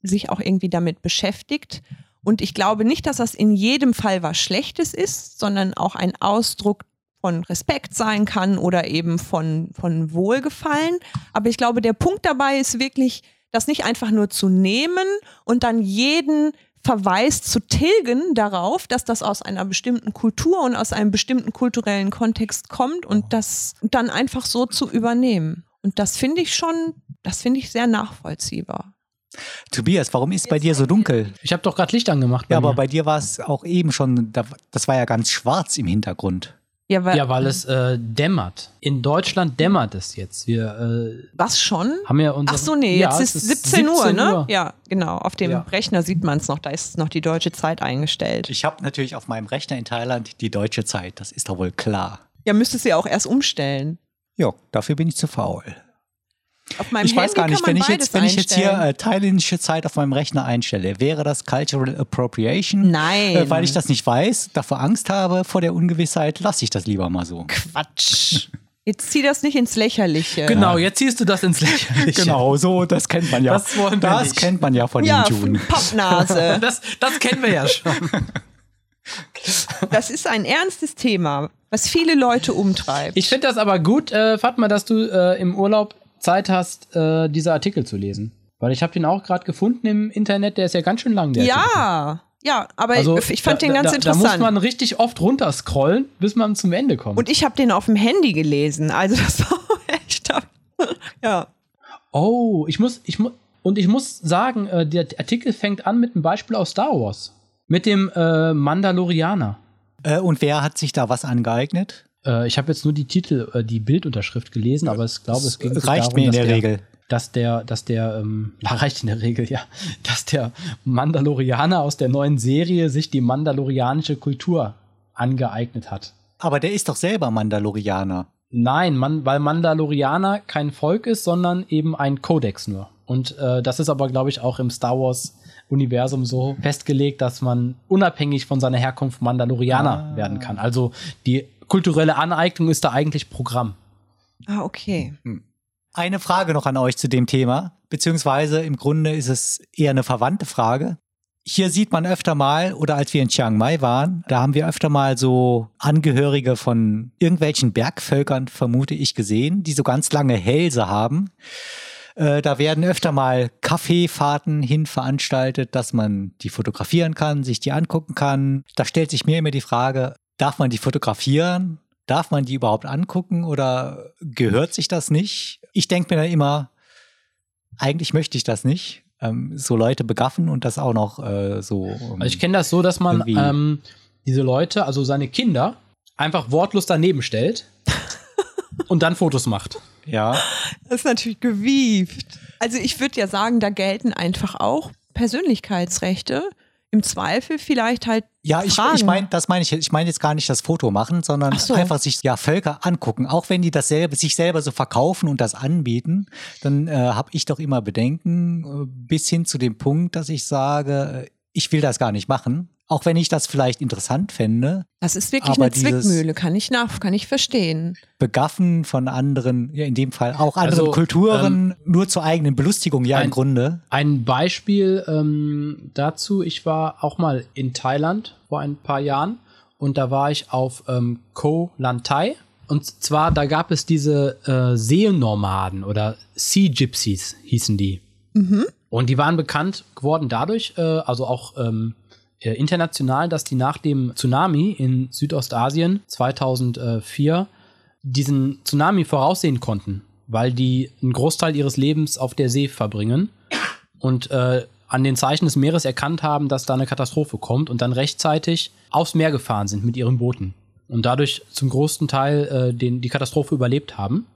sich auch irgendwie damit beschäftigt. Und ich glaube nicht, dass das in jedem Fall was Schlechtes ist, sondern auch ein Ausdruck von Respekt sein kann oder eben von, von Wohlgefallen. Aber ich glaube, der Punkt dabei ist wirklich, das nicht einfach nur zu nehmen und dann jeden Verweis zu tilgen darauf, dass das aus einer bestimmten Kultur und aus einem bestimmten kulturellen Kontext kommt und das dann einfach so zu übernehmen. Und das finde ich schon, das finde ich sehr nachvollziehbar. Tobias, warum ist es bei dir so dunkel? Ich habe doch gerade Licht angemacht. Ja, aber mir. bei dir war es auch eben schon, da- das war ja ganz schwarz im Hintergrund. Ja, weil, ja, weil es äh, dämmert. In Deutschland dämmert es jetzt. Wir äh, was schon? haben ja unsere. Ach so, nee, ja, jetzt ist 17, Uhr, ne? Uhr. Ja, genau. Auf dem Ja. Rechner sieht man es noch, da ist noch die deutsche Zeit eingestellt. Ich habe natürlich auf meinem Rechner in Thailand die deutsche Zeit, das ist doch wohl klar. Ja, müsstest du ja auch erst umstellen. Ja, dafür bin ich zu faul. Auf meinem ich weiß Handy gar nicht, wenn ich jetzt, wenn ich jetzt hier äh, thailändische Zeit auf meinem Rechner einstelle, wäre das Cultural Appropriation? Nein. Äh, weil ich das nicht weiß, davor Angst habe vor der Ungewissheit, lasse ich das lieber mal so. Quatsch. Jetzt zieh das nicht ins Lächerliche. Genau, jetzt ziehst du das ins Lächerliche. Genau, so, das kennt man ja. Das wollen wir das nicht. kennt man ja von Ja, den Juden. Pappnase. Das, das kennen wir ja schon. Das ist ein ernstes Thema, was viele Leute umtreibt. Ich finde das aber gut, äh, Fatma, dass du äh, im Urlaub Zeit hast, äh, diese Artikel zu lesen. Weil ich habe den auch gerade gefunden im Internet, der ist ja ganz schön lang. Der Artikel. ja, ja, aber Also, ich fand da, den ganz da, interessant. Da muss man richtig oft runterscrollen, bis man zum Ende kommt. Und ich habe den auf dem Handy gelesen. Also das war echt. Ja. oh, ich muss, ich muss, und ich muss sagen, äh, der Artikel fängt an mit einem Beispiel aus Star Wars. Mit dem äh, Mandalorianer. Äh, und wer hat sich da was angeeignet? Äh, ich habe jetzt nur die Titel, äh, die Bildunterschrift gelesen, aber ich glaube, es ging Reicht darum, mir in der der, Regel. dass der, dass der, ähm, reicht in der Regel, ja, dass der Mandalorianer aus der neuen Serie sich die mandalorianische Kultur angeeignet hat. Aber der ist doch selber Mandalorianer. Nein, man, weil Mandalorianer kein Volk ist, sondern eben ein Kodex nur. Und äh, das ist aber, glaube ich, auch im Star Wars-Universum so festgelegt, dass man unabhängig von seiner Herkunft Mandalorianer werden kann. Also die kulturelle Aneignung ist da eigentlich Programm. Ah, okay. Eine Frage noch an euch zu dem Thema, beziehungsweise im Grunde ist es eher eine verwandte Frage. Hier sieht man öfter mal, oder als wir in Chiang Mai waren, da haben wir öfter mal so Angehörige von irgendwelchen Bergvölkern, vermute ich, gesehen, die so ganz lange Hälse haben. Äh, da werden öfter mal Kaffeefahrten hin veranstaltet, dass man die fotografieren kann, sich die angucken kann. Da stellt sich mir immer die Frage, darf man die fotografieren? Darf man die überhaupt angucken oder gehört sich das nicht? Ich denke mir dann immer, eigentlich möchte ich das nicht. Ähm, so Leute begaffen und das auch noch äh, so. ähm, Also ich kenne das so, dass man ähm, diese Leute, also seine Kinder, einfach wortlos daneben stellt und dann Fotos macht. ja. Das ist natürlich gewieft. Also ich würde ja sagen, da gelten einfach auch Persönlichkeitsrechte. Im Zweifel vielleicht halt Ja, ich, Fragen. ich meine, das meine ich, ich meine jetzt gar nicht das Foto machen, sondern so. einfach sich ja Völker angucken. Auch wenn die dasselbe, sich selber so verkaufen und das anbieten, dann äh, habe ich doch immer Bedenken, äh, bis hin zu dem Punkt, dass ich sage, äh, ich will das gar nicht machen. Auch wenn ich das vielleicht interessant fände. Das ist wirklich Aber eine Zwickmühle, kann ich nach, kann ich verstehen. Begaffen von anderen, ja in dem Fall auch anderen Also, Kulturen, nur zur eigenen Belustigung, ja im ein- Grunde. Ein Beispiel ähm, dazu, ich war auch mal in Thailand vor ein paar Jahren und da war ich auf ähm, Koh Lantai. Und zwar, da gab es diese äh, Seenomaden oder Sea Gypsies hießen die. Und die waren bekannt geworden dadurch, äh, also auch ähm, äh, international, dass die nach dem Tsunami in Südostasien 2004 diesen Tsunami voraussehen konnten, weil die einen Großteil ihres Lebens auf der See verbringen und äh, an den Zeichen des Meeres erkannt haben, dass da eine Katastrophe kommt und dann rechtzeitig aufs Meer gefahren sind mit ihren Booten und dadurch zum größten Teil äh, den, die Katastrophe überlebt haben.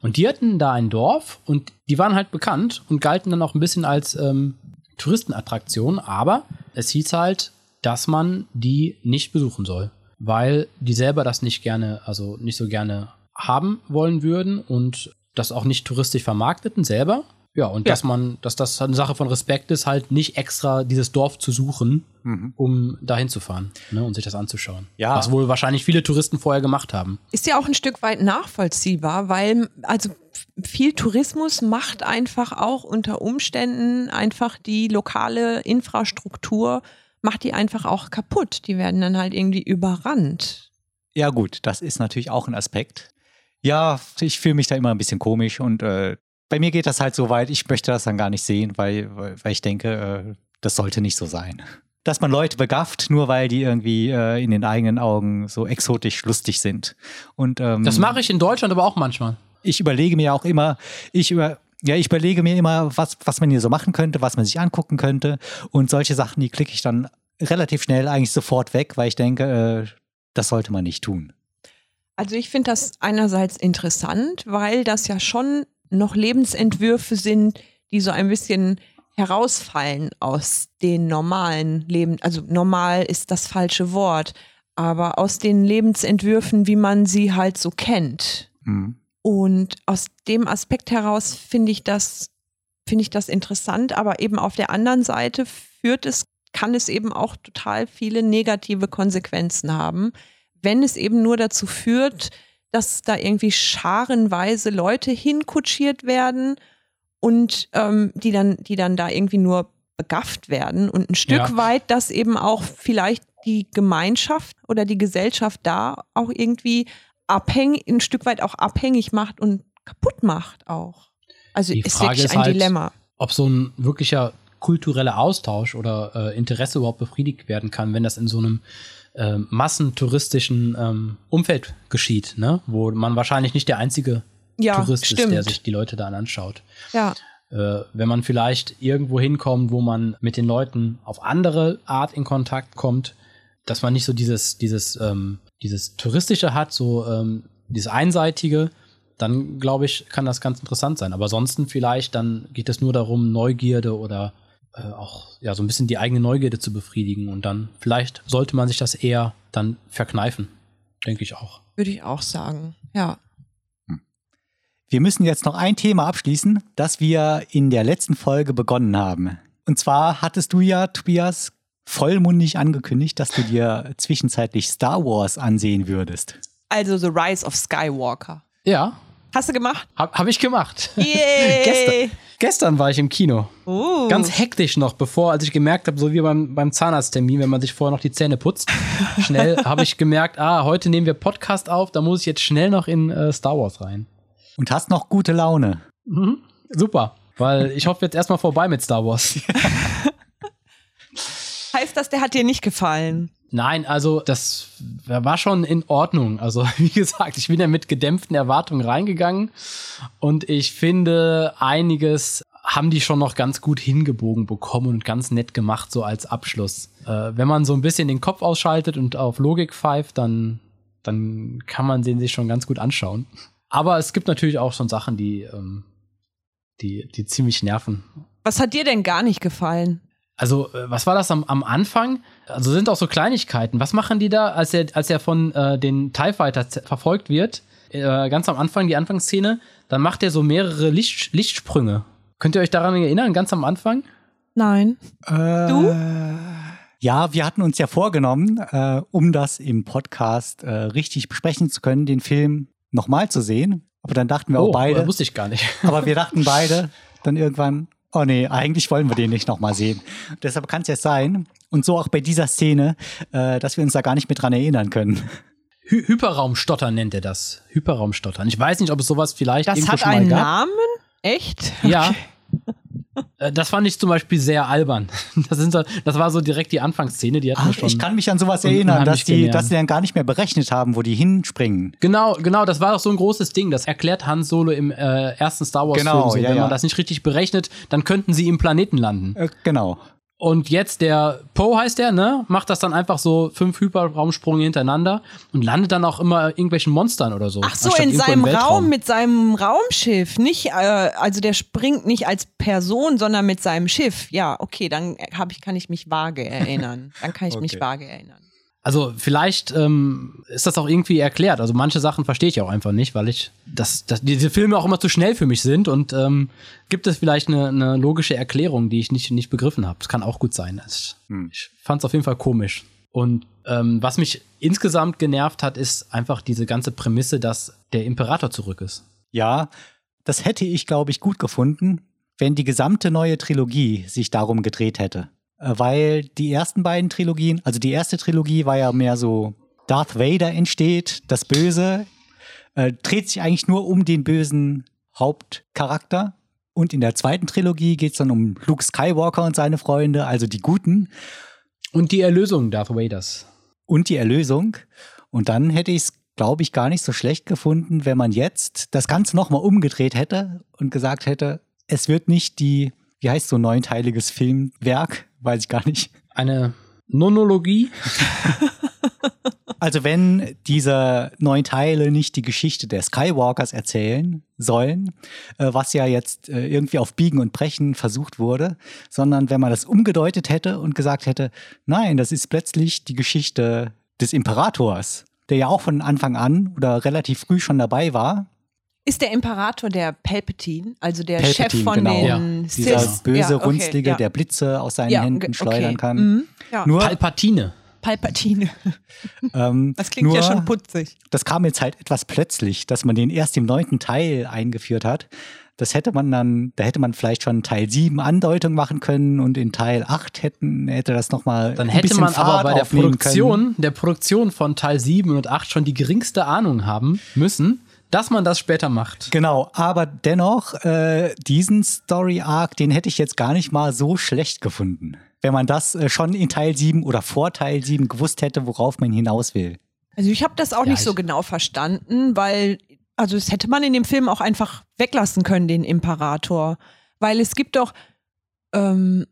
Und die hatten da ein Dorf und die waren halt bekannt und galten dann auch ein bisschen als ähm, Touristenattraktion, aber es hieß halt, dass man die nicht besuchen soll, weil die selber das nicht gerne, also nicht so gerne haben wollen würden und das auch nicht touristisch vermarkteten selber. Ja, und Ja. dass man, dass das eine Sache von Respekt ist, halt nicht extra dieses Dorf zu suchen, um dahin zu fahren ne, und sich das anzuschauen. Ja. Was wohl wahrscheinlich viele Touristen vorher gemacht haben. Ist ja auch ein Stück weit nachvollziehbar, weil also viel Tourismus macht einfach auch unter Umständen einfach die lokale Infrastruktur, macht die einfach auch kaputt. Die werden dann halt irgendwie überrannt. Ja, gut, das ist natürlich auch ein Aspekt. Ja, ich fühle mich da immer ein bisschen komisch und äh, bei mir geht das halt so weit, ich möchte das dann gar nicht sehen, weil, weil ich denke, äh, das sollte nicht so sein. Dass man Leute begafft, nur weil die irgendwie äh, in den eigenen Augen so exotisch lustig sind. Und ähm, Das mache ich in Deutschland aber auch manchmal. Ich überlege mir auch immer, ich über, ja, ich überlege mir immer, was, was man hier so machen könnte, was man sich angucken könnte. Und solche Sachen, die klicke ich dann relativ schnell eigentlich sofort weg, weil ich denke, äh, das sollte man nicht tun. Also ich finde das einerseits interessant, weil das ja schon noch Lebensentwürfe sind, die so ein bisschen herausfallen aus den normalen Leben. Also normal ist das falsche Wort, aber aus den Lebensentwürfen, wie man sie halt so kennt. Mhm. Und aus dem Aspekt heraus finde ich das, finde ich das interessant, aber eben auf der anderen Seite führt es, kann es eben auch total viele negative Konsequenzen haben, wenn es eben nur dazu führt, dass da irgendwie scharenweise Leute hinkutschiert werden und ähm, die dann, die dann da irgendwie nur begafft werden und ein Stück Ja. weit, dass eben auch vielleicht die Gemeinschaft oder die Gesellschaft da auch irgendwie abhängig, ein Stück weit auch abhängig macht und kaputt macht auch. Also Die ist Frage wirklich ist ein halt, Dilemma. ob so ein wirklicher kultureller Austausch oder äh, Interesse überhaupt befriedigt werden kann, wenn das in so einem äh, massentouristischen ähm, Umfeld geschieht, ne? wo man wahrscheinlich nicht der einzige Ja, Tourist ist, der stimmt. sich die Leute dann anschaut. Ja, Äh, wenn man vielleicht irgendwo hinkommt, wo man mit den Leuten auf andere Art in Kontakt kommt, dass man nicht so dieses, dieses, ähm, dieses Touristische hat, so ähm, dieses Einseitige, dann glaube ich, kann das ganz interessant sein. Aber ansonsten vielleicht, dann geht es nur darum, Neugierde oder äh, auch ja so ein bisschen die eigene Neugierde zu befriedigen. Und dann vielleicht sollte man sich das eher dann verkneifen. Denke ich auch. würde ich auch sagen. Ja. Wir müssen jetzt noch ein Thema abschließen, das wir in der letzten Folge begonnen haben. Und zwar hattest du ja, Tobias, vollmundig angekündigt, dass du dir zwischenzeitlich Star Wars ansehen würdest. Also The Rise of Skywalker. Ja, Hast du gemacht? habe hab ich gemacht. Yay! Gestern, gestern war ich im Kino. Uh. Ganz hektisch noch, bevor, als ich gemerkt habe, so wie beim, beim Zahnarzttermin, wenn man sich vorher noch die Zähne putzt, schnell habe ich gemerkt, ah, heute nehmen wir Podcast auf, da muss ich jetzt schnell noch in äh, Star Wars rein. Und hast noch gute Laune. Super, weil ich hoffe jetzt erstmal vorbei mit Star Wars. Heißt das, der hat dir nicht gefallen? Nein, also das war schon in Ordnung. Also wie gesagt, ich bin ja mit gedämpften Erwartungen reingegangen und ich finde, einiges haben die schon noch ganz gut hingebogen bekommen und ganz nett gemacht, so als Abschluss. Äh, wenn man so ein bisschen den Kopf ausschaltet und auf Logik pfeift, dann, dann kann man den sich schon ganz gut anschauen. Aber es gibt natürlich auch schon Sachen, die, ähm, die, die ziemlich nerven. Was hat dir denn gar nicht gefallen? Also, äh, was war das am, am Anfang? Also sind auch so Kleinigkeiten. Was machen die da, als er, als er von äh, den TIE Fighter z- verfolgt wird? Äh, ganz am Anfang, die Anfangsszene, dann macht er so mehrere Licht, Lichtsprünge. Könnt ihr euch daran erinnern, ganz am Anfang? Nein. Äh, Du? Ja, wir hatten uns ja vorgenommen, äh, um das im Podcast äh, richtig besprechen zu können, den Film nochmal zu sehen. Aber dann dachten wir auch Oh, beide, wusste ich gar nicht. aber wir dachten beide dann irgendwann, oh nee, eigentlich wollen wir den nicht nochmal sehen. Deshalb kann es jetzt sein, und so auch bei dieser Szene, äh, dass wir uns da gar nicht mehr dran erinnern können. Hy Hyperraumstottern nennt er das. Hyperraumstottern. Ich weiß nicht, ob es sowas vielleicht Das hat schon mal einen gab. Namen? Echt? Ja. Äh, Das fand ich zum Beispiel sehr albern. Das, sind so, das war so direkt die Anfangsszene, die hatten Ach, schon. ich kann mich an sowas erinnern, dass die, dass die dann gar nicht mehr berechnet haben, wo die hinspringen. Genau, genau, das war doch so ein großes Ding. Das erklärt Han Solo im äh, ersten Star Wars Genau, so. ja, Wenn ja. man das nicht richtig berechnet, dann könnten sie im Planeten landen. Äh, genau. Und jetzt der Poe heißt der, ne? Macht das dann einfach so fünf Hyperraumsprünge hintereinander und landet dann auch immer irgendwelchen Monstern oder so. Ach so, in seinem. Raum mit seinem Raumschiff. Nicht, äh, also der springt nicht als Person, sondern mit seinem Schiff. Ja, okay, dann hab ich, kann ich mich vage erinnern. Dann kann ich mich Okay. vage erinnern. Also vielleicht ähm, ist das auch irgendwie erklärt. Also manche Sachen verstehe ich auch einfach nicht, weil ich das, das, diese Filme auch immer zu schnell für mich sind und ähm, gibt es vielleicht eine, eine logische Erklärung, die ich nicht, nicht begriffen habe. Das kann auch gut sein. Das, Hm. Ich fand es auf jeden Fall komisch. Und ähm, was mich insgesamt genervt hat, ist einfach diese ganze Prämisse, dass der Imperator zurück ist. Ja, das hätte ich, glaube ich, gut gefunden, wenn die gesamte neue Trilogie sich darum gedreht hätte. Äh, Weil die ersten beiden Trilogien, also die erste Trilogie war ja mehr so, Darth Vader entsteht, das Böse, äh, dreht sich eigentlich nur um den bösen Hauptcharakter. Und in der zweiten Trilogie geht es dann um Luke Skywalker und seine Freunde, also die Guten Und die Erlösung Darth Vaders. und die Erlösung. Und dann hätte ich es, glaube ich, gar nicht so schlecht gefunden, wenn man jetzt das Ganze nochmal umgedreht hätte und gesagt hätte, es wird nicht die, wie heißt so neunteiliges Filmwerk, weiß ich gar nicht. Eine Nonologie. Also wenn diese neun Teile nicht die Geschichte der Skywalkers erzählen sollen, äh, was ja jetzt äh, irgendwie auf Biegen und Brechen versucht wurde, sondern wenn man das umgedeutet hätte und gesagt hätte, nein, das ist plötzlich die Geschichte des Imperators, der ja auch von Anfang an oder relativ früh schon dabei war. Ist der Imperator der Palpatine, also der Palpatine, Chef von genau. Ja, den Dieser Sith? böse, ja, okay, runzlige, ja. der Blitze aus seinen Ja, Händen schleudern okay. kann. Mhm, ja. Nur, Palpatine. Palpatine. ähm, Das klingt nur, ja schon putzig. das kam jetzt halt etwas plötzlich, dass man den erst im neunten Teil eingeführt hat. Das hätte man dann, da hätte man vielleicht schon Teil 7 Andeutung machen können und in Teil 8 hätten, hätte das nochmal Dann ein hätte bisschen man aber Fahrt bei der Produktion, Können. der Produktion von Teil 7 und 8 schon die geringste Ahnung haben müssen, dass man das später macht. Genau, aber dennoch, äh, diesen Story-Arc, den hätte ich jetzt gar nicht mal so schlecht gefunden. Wenn man das äh, schon in Teil 7 oder vor Teil 7 gewusst hätte, worauf man hinaus will. Also ich habe das auch Ja, nicht so genau verstanden, weil, also das hätte man in dem Film auch einfach weglassen können, den Imperator. Weil es gibt doch ähm,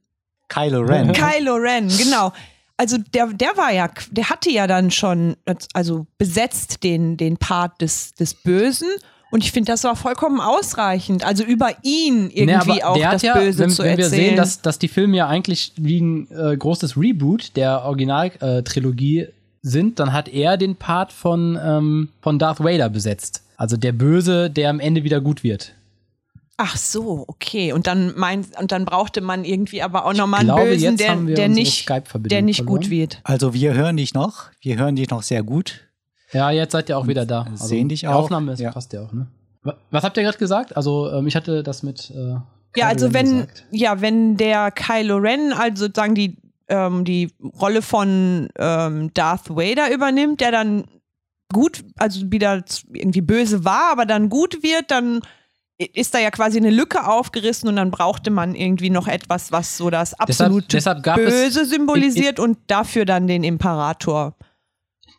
Kylo Ren. Kylo Ren, genau. Also der, der war ja, der hatte ja dann schon, also besetzt den, den Part des, des Bösen. Und ich finde, das war vollkommen ausreichend. Also über ihn irgendwie Nee, auch das ja, Böse wenn, zu wenn wir erzählen. sehen, dass, dass die Filme ja eigentlich wie ein äh, großes Reboot der Originaltrilogie sind, dann hat er den Part von, ähm, von Darth Vader besetzt. Also der Böse, der am Ende wieder gut wird. Ach so, okay. Und dann mein, und dann brauchte man irgendwie aber auch nochmal einen glaube, Bösen, jetzt der, haben wir der nicht, Skype-Verbindung der nicht verloren. gut wird. Also wir hören dich noch. Wir hören dich noch sehr gut. Ja, jetzt seid ihr auch wieder da. Also sehen dich die auch. Aufnahme ist, Ja. passt ja auch, ne? Wa- Was habt ihr gerade gesagt? Also, ähm, ich hatte das mit. Äh, Ja, also Ren wenn, gesagt. ja, wenn der Kylo Ren, also sozusagen die, ähm, die Rolle von ähm, Darth Vader übernimmt, der dann gut, also wieder irgendwie böse war, aber dann gut wird, dann ist da ja quasi eine Lücke aufgerissen und dann brauchte man irgendwie noch etwas, was so das absolute deshalb es Böse symbolisiert und dafür dann den Imperator.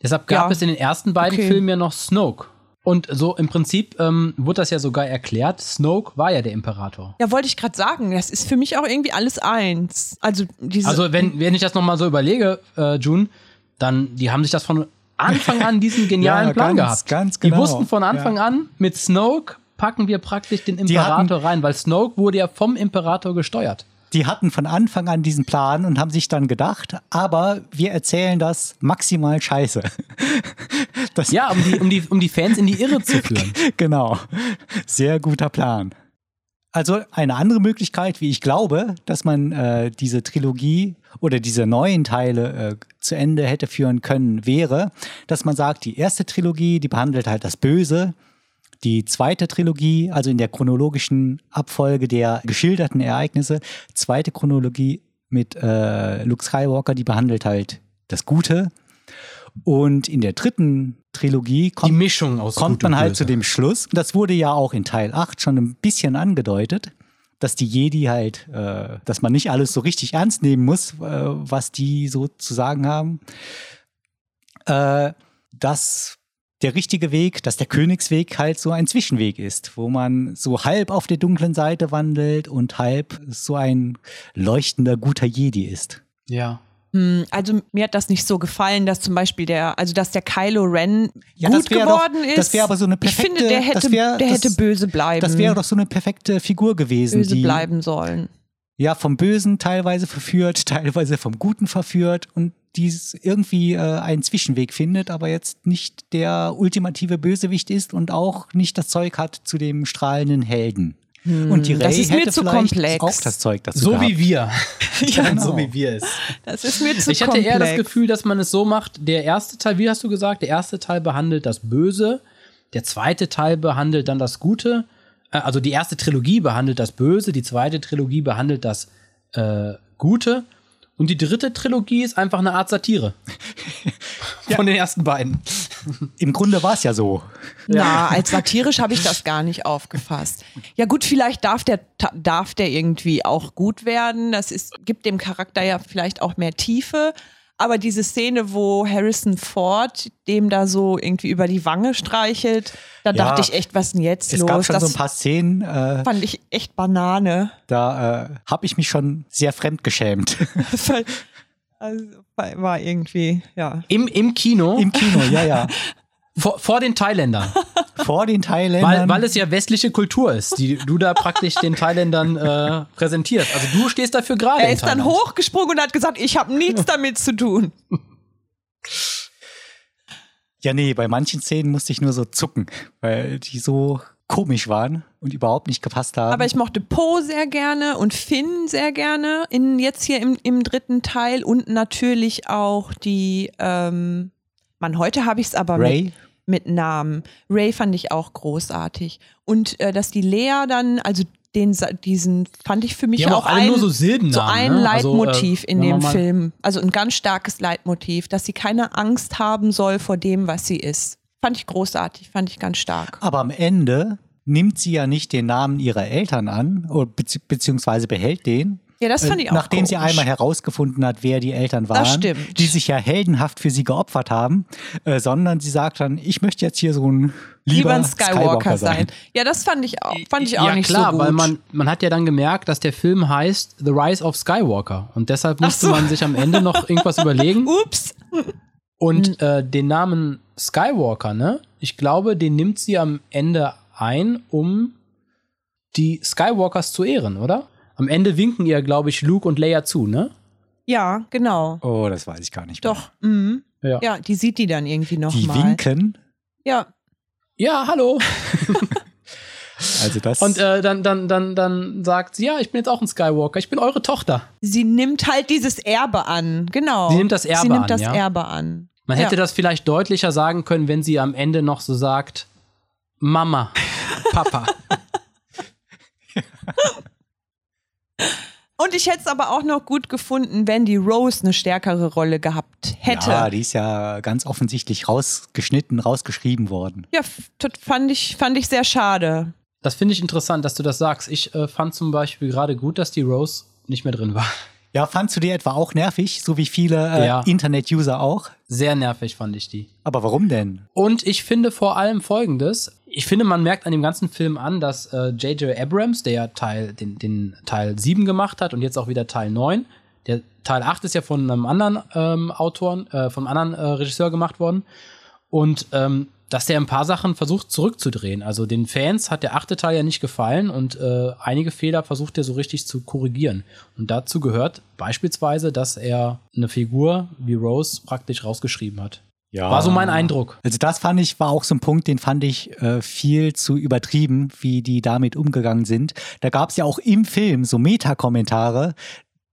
Deshalb gab Ja. es in den ersten beiden Okay. Filmen ja noch Snoke. Und so im Prinzip ähm, wurde das ja sogar erklärt, Snoke war ja der Imperator. Ja, wollte ich gerade sagen, das ist für mich auch irgendwie alles eins. Also diese Also wenn, wenn ich das nochmal so überlege, äh, June, dann, die haben sich das von Anfang an diesen genialen Ja, Plan ganz, gehabt. ganz Die genau. wussten von Anfang Ja. an, mit Snoke packen wir praktisch den Die hatten- Imperator rein, weil Snoke wurde ja vom Imperator gesteuert. Die hatten von Anfang an diesen Plan und haben sich dann gedacht, aber wir erzählen das maximal scheiße. Das, Ja, um die, um, die, um die Fans in die Irre zu führen. Genau. Sehr guter Plan. Also eine andere Möglichkeit, wie ich glaube, dass man äh, diese Trilogie oder diese neuen Teile äh, zu Ende hätte führen können, wäre, dass man sagt, die erste Trilogie, die behandelt halt das Böse. Die zweite Trilogie, also in der chronologischen Abfolge der geschilderten Ereignisse, zweite Chronologie mit äh, Luke Skywalker, die behandelt halt das Gute. Und in der dritten Trilogie kommt, kommt man halt zu dem Schluss. Das wurde ja auch in Teil 8 schon ein bisschen angedeutet, dass die Jedi halt, äh, dass man nicht alles so richtig ernst nehmen muss, äh, was die so zu sagen haben. Äh, dass der richtige Weg, dass der Königsweg halt so ein Zwischenweg ist, wo man so halb auf der dunklen Seite wandelt und halb so ein leuchtender, guter Jedi ist. Ja. Hm, Also mir hat das nicht so gefallen, dass zum Beispiel der, also dass der Kylo Ren Ja, gut das wär doch- geworden ist. das wär aber so eine Ich finde, perfekte- der hätte, das wär- der das- hätte böse bleiben. Das wäre doch so eine perfekte Figur gewesen, böse die bleiben sollen. ja vom Bösen teilweise verführt, teilweise vom Guten verführt und dies irgendwie äh, einen Zwischenweg findet, aber jetzt nicht der ultimative Bösewicht ist und auch nicht das Zeug hat zu dem strahlenden Helden. und die Hm, das ist mir hätte zu vielleicht komplex. auch das Zeug dazu So gehabt. wie wir. Ja, genau. So wie wir es. Das ist mir zu Ich hatte komplex. eher das Gefühl, dass man es so macht, der erste Teil, wie hast du gesagt, der erste Teil behandelt das Böse, der zweite Teil behandelt dann das Gute. Äh, Also die erste Trilogie behandelt das Böse, die zweite Trilogie behandelt das äh, Gute. Und die dritte Trilogie ist einfach eine Art Satire. Von den ersten beiden. Im Grunde war es ja so. Na, als satirisch habe ich das gar nicht aufgefasst. Ja gut, vielleicht darf der, darf der irgendwie auch gut werden. Das ist, gibt dem Charakter ja vielleicht auch mehr Tiefe. Aber diese Szene, wo Harrison Ford dem da so irgendwie über die Wange streichelt, da Ja. dachte ich echt, was ist denn jetzt Es los? gab schon das so ein paar Szenen, äh, fand ich echt Banane. da äh, habe ich mich schon sehr fremd geschämt. Das war, also, war war irgendwie, ja. Im, Im Kino, Im Kino, ja, ja. vor, vor den Thailändern. Vor den Weil, Thailändern. weil es ja westliche Kultur ist, die du da praktisch den Thailändern äh, präsentierst. Also du stehst dafür gerade. Er ist dann hochgesprungen und hat gesagt, ich habe nichts damit zu tun. Ja, nee, bei manchen Szenen musste ich nur so zucken, weil die so komisch waren und überhaupt nicht gepasst haben. Aber ich mochte Poe sehr gerne und Finn sehr gerne, in, jetzt hier im, im dritten Teil und natürlich auch die, ähm, Mann, heute habe ich es aber Ray? mit, mit Namen. Ray fand ich auch großartig. Und äh, dass die Lea dann, also den, diesen fand ich für mich auch auch ein, nur so so ein ne? Also, Leitmotiv äh, in dem Film. Also ein ganz starkes Leitmotiv, dass sie keine Angst haben soll vor dem, was sie ist. Fand ich großartig, fand ich ganz stark. Aber am Ende nimmt sie ja nicht den Namen ihrer Eltern an, bezieh beziehungsweise behält den. Ja, das fand äh, ich auch Nachdem sie komisch. einmal herausgefunden hat, wer die Eltern waren, die sich ja heldenhaft für sie geopfert haben, äh, sondern sie sagt dann, ich möchte jetzt hier so ein lieber, lieber ein Skywalker, sein. Ja, das fand ich auch, fand ich auch ja, nicht klar, so gut. weil man, man hat ja dann gemerkt, dass der Film heißt The Rise of Skywalker. Und deshalb musste so. man sich am Ende noch irgendwas überlegen. Ups. Und äh, den Namen Skywalker, ne? Ich glaube, den nimmt sie am Ende ein, um die Skywalkers zu ehren, oder? Am Ende winken ihr, glaube ich, Luke und Leia zu, ne? Ja, genau. Oh, das weiß ich gar nicht. mehr. Doch. Mhm. Ja. Ja, die sieht die dann irgendwie Die nochmal. winken. Ja. Ja, hallo. Also das. Und äh, dann, dann, dann, dann sagt sie, ja, ich bin jetzt auch ein Skywalker, ich bin eure Tochter. Sie nimmt halt dieses Erbe an. Genau. Sie nimmt das Erbe Sie nimmt an, das ja. Erbe an. Man Ja. hätte das vielleicht deutlicher sagen können, wenn sie am Ende noch so sagt, Mama, Papa. Und ich hätte es aber auch noch gut gefunden, wenn die Rose eine stärkere Rolle gehabt hätte. ja, die ist ja ganz offensichtlich rausgeschnitten, rausgeschrieben worden. Ja, das fand ich, fand ich sehr schade. Das finde ich interessant, dass du das sagst. Ich äh, fand zum Beispiel gerade gut, dass die Rose nicht mehr drin war. Ja, fandst du die etwa auch nervig, so wie viele äh, Ja. Internet-User auch? Sehr nervig fand ich die. Aber warum denn? Und ich finde vor allem folgendes. Ich finde, man merkt an dem ganzen Film an, dass äh, J.J. Abrams, der ja Teil, den, den Teil 7 gemacht hat und jetzt auch wieder Teil 9, der Teil 8 ist ja von einem anderen ähm, Autoren, äh, vom anderen äh, Regisseur gemacht worden. Und ähm, dass der ein paar Sachen versucht zurückzudrehen. Also den Fans hat der achte Teil ja nicht gefallen und äh, einige Fehler versucht er so richtig zu korrigieren. Und dazu gehört beispielsweise, dass er eine Figur wie Rose praktisch rausgeschrieben hat. Ja. War so mein Eindruck. Also das fand ich, war auch so ein Punkt, den fand ich äh, viel zu übertrieben, wie die damit umgegangen sind. Da gab es ja auch im Film so Meta-Kommentare,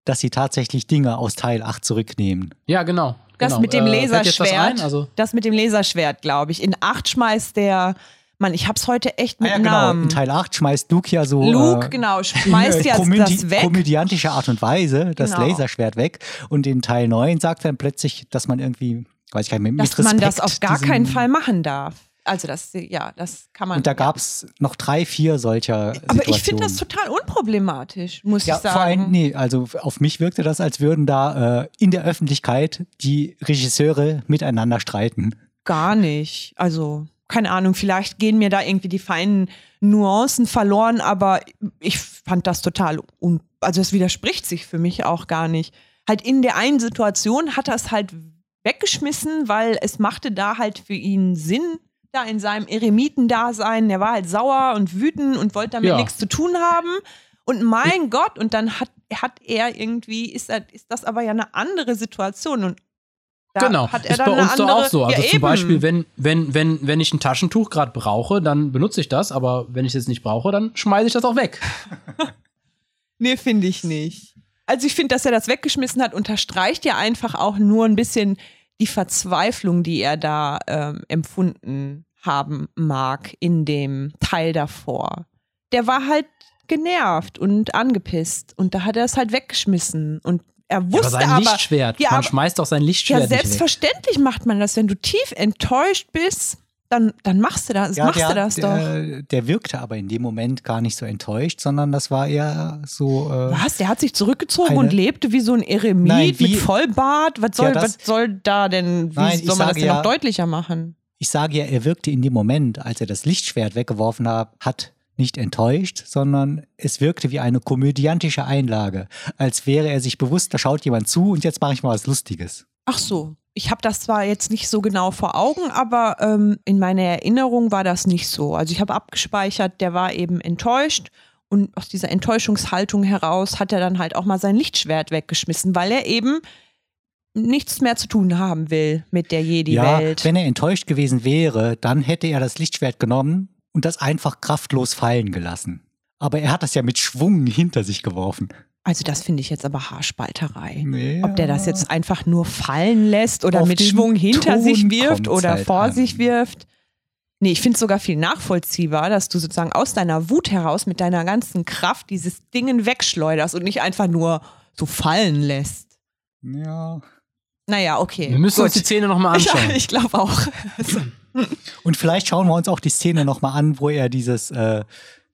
dass sie tatsächlich Dinge aus Teil 8 zurücknehmen. Ja, genau. Das genau. mit dem Äh, Laserschwert. ein? Also, Das mit dem Laserschwert, glaube ich. In 8 schmeißt der, Mann, ich hab's heute echt mit Ah ja, genau. Namen. In Teil 8 schmeißt Luke ja so Luke, äh, genau, schmeißt äh, komödi- das weg. komödiantische Art und Weise das Genau. Laserschwert weg. Und in Teil 9 sagt er dann plötzlich, dass man irgendwie, weiß ich gar nicht mehr, mit dass man das auf gar keinen Fall machen darf. Also das, ja, das kann man. Und da gab es noch drei, vier solcher Situationen. aber ich finde das total unproblematisch, muss Ja, ich sagen. vor allem, nee, also auf mich wirkte das, als würden da äh, in der Öffentlichkeit die Regisseure miteinander streiten. Gar nicht. Also, keine Ahnung, vielleicht gehen mir da irgendwie die feinen Nuancen verloren, aber ich fand das total un also es widerspricht sich für mich auch gar nicht. Halt in der einen Situation hat es halt weggeschmissen, weil es machte da halt für ihn Sinn, da in seinem Eremitendasein. Er war halt sauer und wütend und wollte damit Ja. nichts zu tun haben. Und mein Gott, und dann hat, hat er irgendwie, ist, er, ist das aber ja eine andere Situation. Und da genau. hat er ist dann bei uns doch auch so. Also ja, zum eben. Beispiel, wenn, wenn, wenn, wenn ich ein Taschentuch gerade brauche, dann benutze ich das, aber wenn ich es jetzt nicht brauche, dann schmeiße ich das auch weg. Nee, finde ich nicht. Also ich finde, dass er das weggeschmissen hat, unterstreicht ja einfach auch nur ein bisschen die Verzweiflung, die er da ähm, empfunden haben mag in dem Teil davor. Der war halt genervt und angepisst und da hat er es halt weggeschmissen und er Ja, aber wusste sein aber, Lichtschwert. Ja, Man schmeißt doch sein Lichtschwert ja, selbstverständlich macht man das, wenn du tief enttäuscht bist, dann, dann machst du das, machst der, du das doch. der, der wirkte aber in dem Moment gar nicht so enttäuscht, sondern das war eher so. Äh, Was? Der hat sich zurückgezogen Eine- und lebte wie so ein Eremit Nein, wie- mit Vollbart. Was soll, Ja, das- was soll da denn, wie Nein, soll man das denn ja- noch deutlicher machen? Ich sage ja, er wirkte in dem Moment, als er das Lichtschwert weggeworfen hat, hat nicht enttäuscht, sondern es wirkte wie eine komödiantische Einlage, als wäre er sich bewusst, da schaut jemand zu und jetzt mache ich mal was Lustiges. Ach so. Ich habe das zwar jetzt nicht so genau vor Augen, aber ähm, in meiner Erinnerung war das nicht so. Also ich habe abgespeichert, der war eben enttäuscht und aus dieser Enttäuschungshaltung heraus hat er dann halt auch mal sein Lichtschwert weggeschmissen, weil er eben nichts mehr zu tun haben will mit der ja, Jedi-Welt. wenn er enttäuscht gewesen wäre, dann hätte er das Lichtschwert genommen und das einfach kraftlos fallen gelassen. Aber er hat das ja mit Schwung hinter sich geworfen. Also das finde ich jetzt aber Haarspalterei. Nee, Ob der das jetzt einfach nur fallen lässt oder Auf mit Schwung hinter Ton sich wirft oder halt vor an. sich wirft. Nee, ich finde es sogar viel nachvollziehbar, dass du sozusagen aus deiner Wut heraus mit deiner ganzen Kraft dieses Dingen wegschleuderst und nicht einfach nur so fallen lässt. Ja. Naja, okay. Wir müssen uns gut. die Szene nochmal anschauen. Ja, ich glaube auch. Und vielleicht schauen wir uns auch die Szene nochmal an, wo er dieses, äh,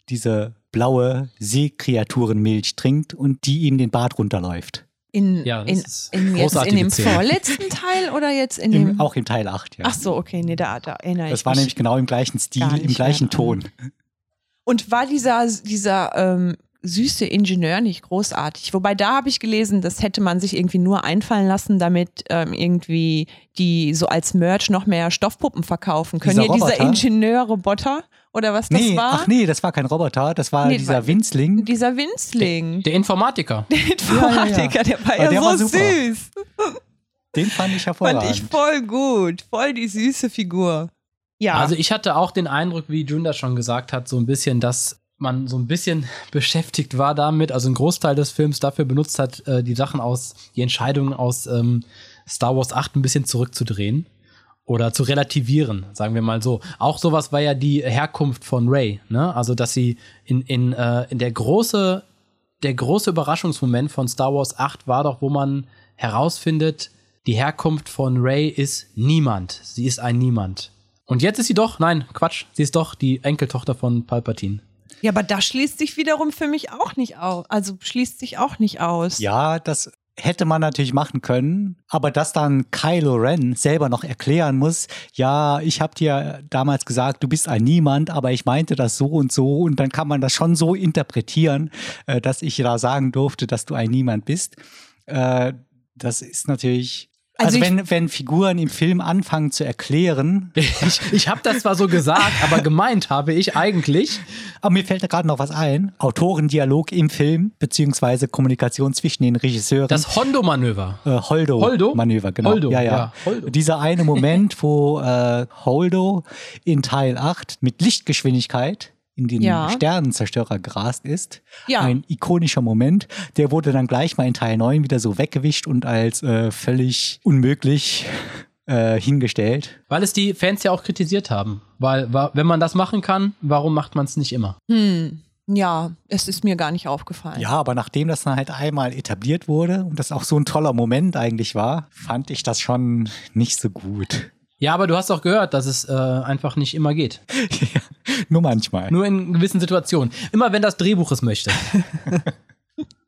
diese blaue Seekreaturenmilch trinkt und die ihm den Bart runterläuft. in, Ja, das in, in, jetzt in dem Szene. vorletzten Teil oder jetzt in dem. Im, auch im Teil 8, ja. Ach so, okay, nee, da, da erinnere ich das war mich. nämlich genau im gleichen Stil, im gleichen Ton. Und war dieser, dieser ähm, süße Ingenieur nicht großartig? Wobei da habe ich gelesen, das hätte man sich irgendwie nur einfallen lassen, damit ähm, irgendwie die so als Merch noch mehr Stoffpuppen verkaufen können. Dieser Hier dieser Roboter? Ingenieur-Roboter oder was das Nee, war? ach nee, das war kein Roboter, das war Nee, dieser war- Winzling. Dieser Winzling. Der Informatiker. Der Informatiker, der war ja der so war süß. Den fand ich Fand hervorragend. ich voll gut. Voll die süße Figur. Ja. Also ich hatte auch den Eindruck, wie Junda schon gesagt hat, so ein bisschen, dass man so ein bisschen beschäftigt war damit, also ein Großteil des Films dafür benutzt hat, äh, die Sachen aus, die Entscheidungen aus ähm, Star Wars 8 ein bisschen zurückzudrehen oder zu relativieren, sagen wir mal so. Auch sowas war ja die Herkunft von Ray, ne? Also dass sie in, in, äh, in der große, der große Überraschungsmoment von Star Wars 8 war doch, wo man herausfindet, die Herkunft von Ray ist niemand. Sie ist ein Niemand. Und jetzt ist sie doch, nein, Quatsch, sie ist doch die Enkeltochter von Palpatine. Ja, aber das schließt sich wiederum für mich auch nicht aus. Also schließt sich auch nicht aus. Ja, das hätte man natürlich machen können, aber dass dann Kylo Ren selber noch erklären muss, ja, ich habe dir damals gesagt, du bist ein Niemand, aber ich meinte das so und so und dann kann man das schon so interpretieren, äh, dass ich da sagen durfte, dass du ein Niemand bist. Äh, das ist natürlich Also, Also wenn, wenn Figuren im Film anfangen zu erklären, Ich, ich habe das zwar so gesagt, aber gemeint habe ich eigentlich. aber mir fällt da gerade noch was ein. Autorendialog im Film, beziehungsweise Kommunikation zwischen den Regisseuren. Das Hondo-Manöver. äh, Holdo, Holdo? Manöver, genau. Holdo, ja, ja. ja, Holdo. Dieser eine Moment, wo äh, Holdo in Teil 8 mit Lichtgeschwindigkeit in den Ja. Sternenzerstörer gerast ist. Ja. Ein ikonischer Moment. Der wurde dann gleich mal in Teil 9 wieder so weggewischt und als äh, völlig unmöglich äh, hingestellt. Weil es die Fans ja auch kritisiert haben. Weil, wa- wenn man das machen kann, warum macht man es nicht immer? Hm, ja, es ist mir gar nicht aufgefallen. Ja, aber nachdem das dann halt einmal etabliert wurde und das auch so ein toller Moment eigentlich war, fand ich das schon nicht so gut. Ja, aber du hast doch gehört, dass es äh, einfach nicht immer geht. Ja, Nur manchmal. Nur in gewissen Situationen. Immer wenn das Drehbuch es möchte.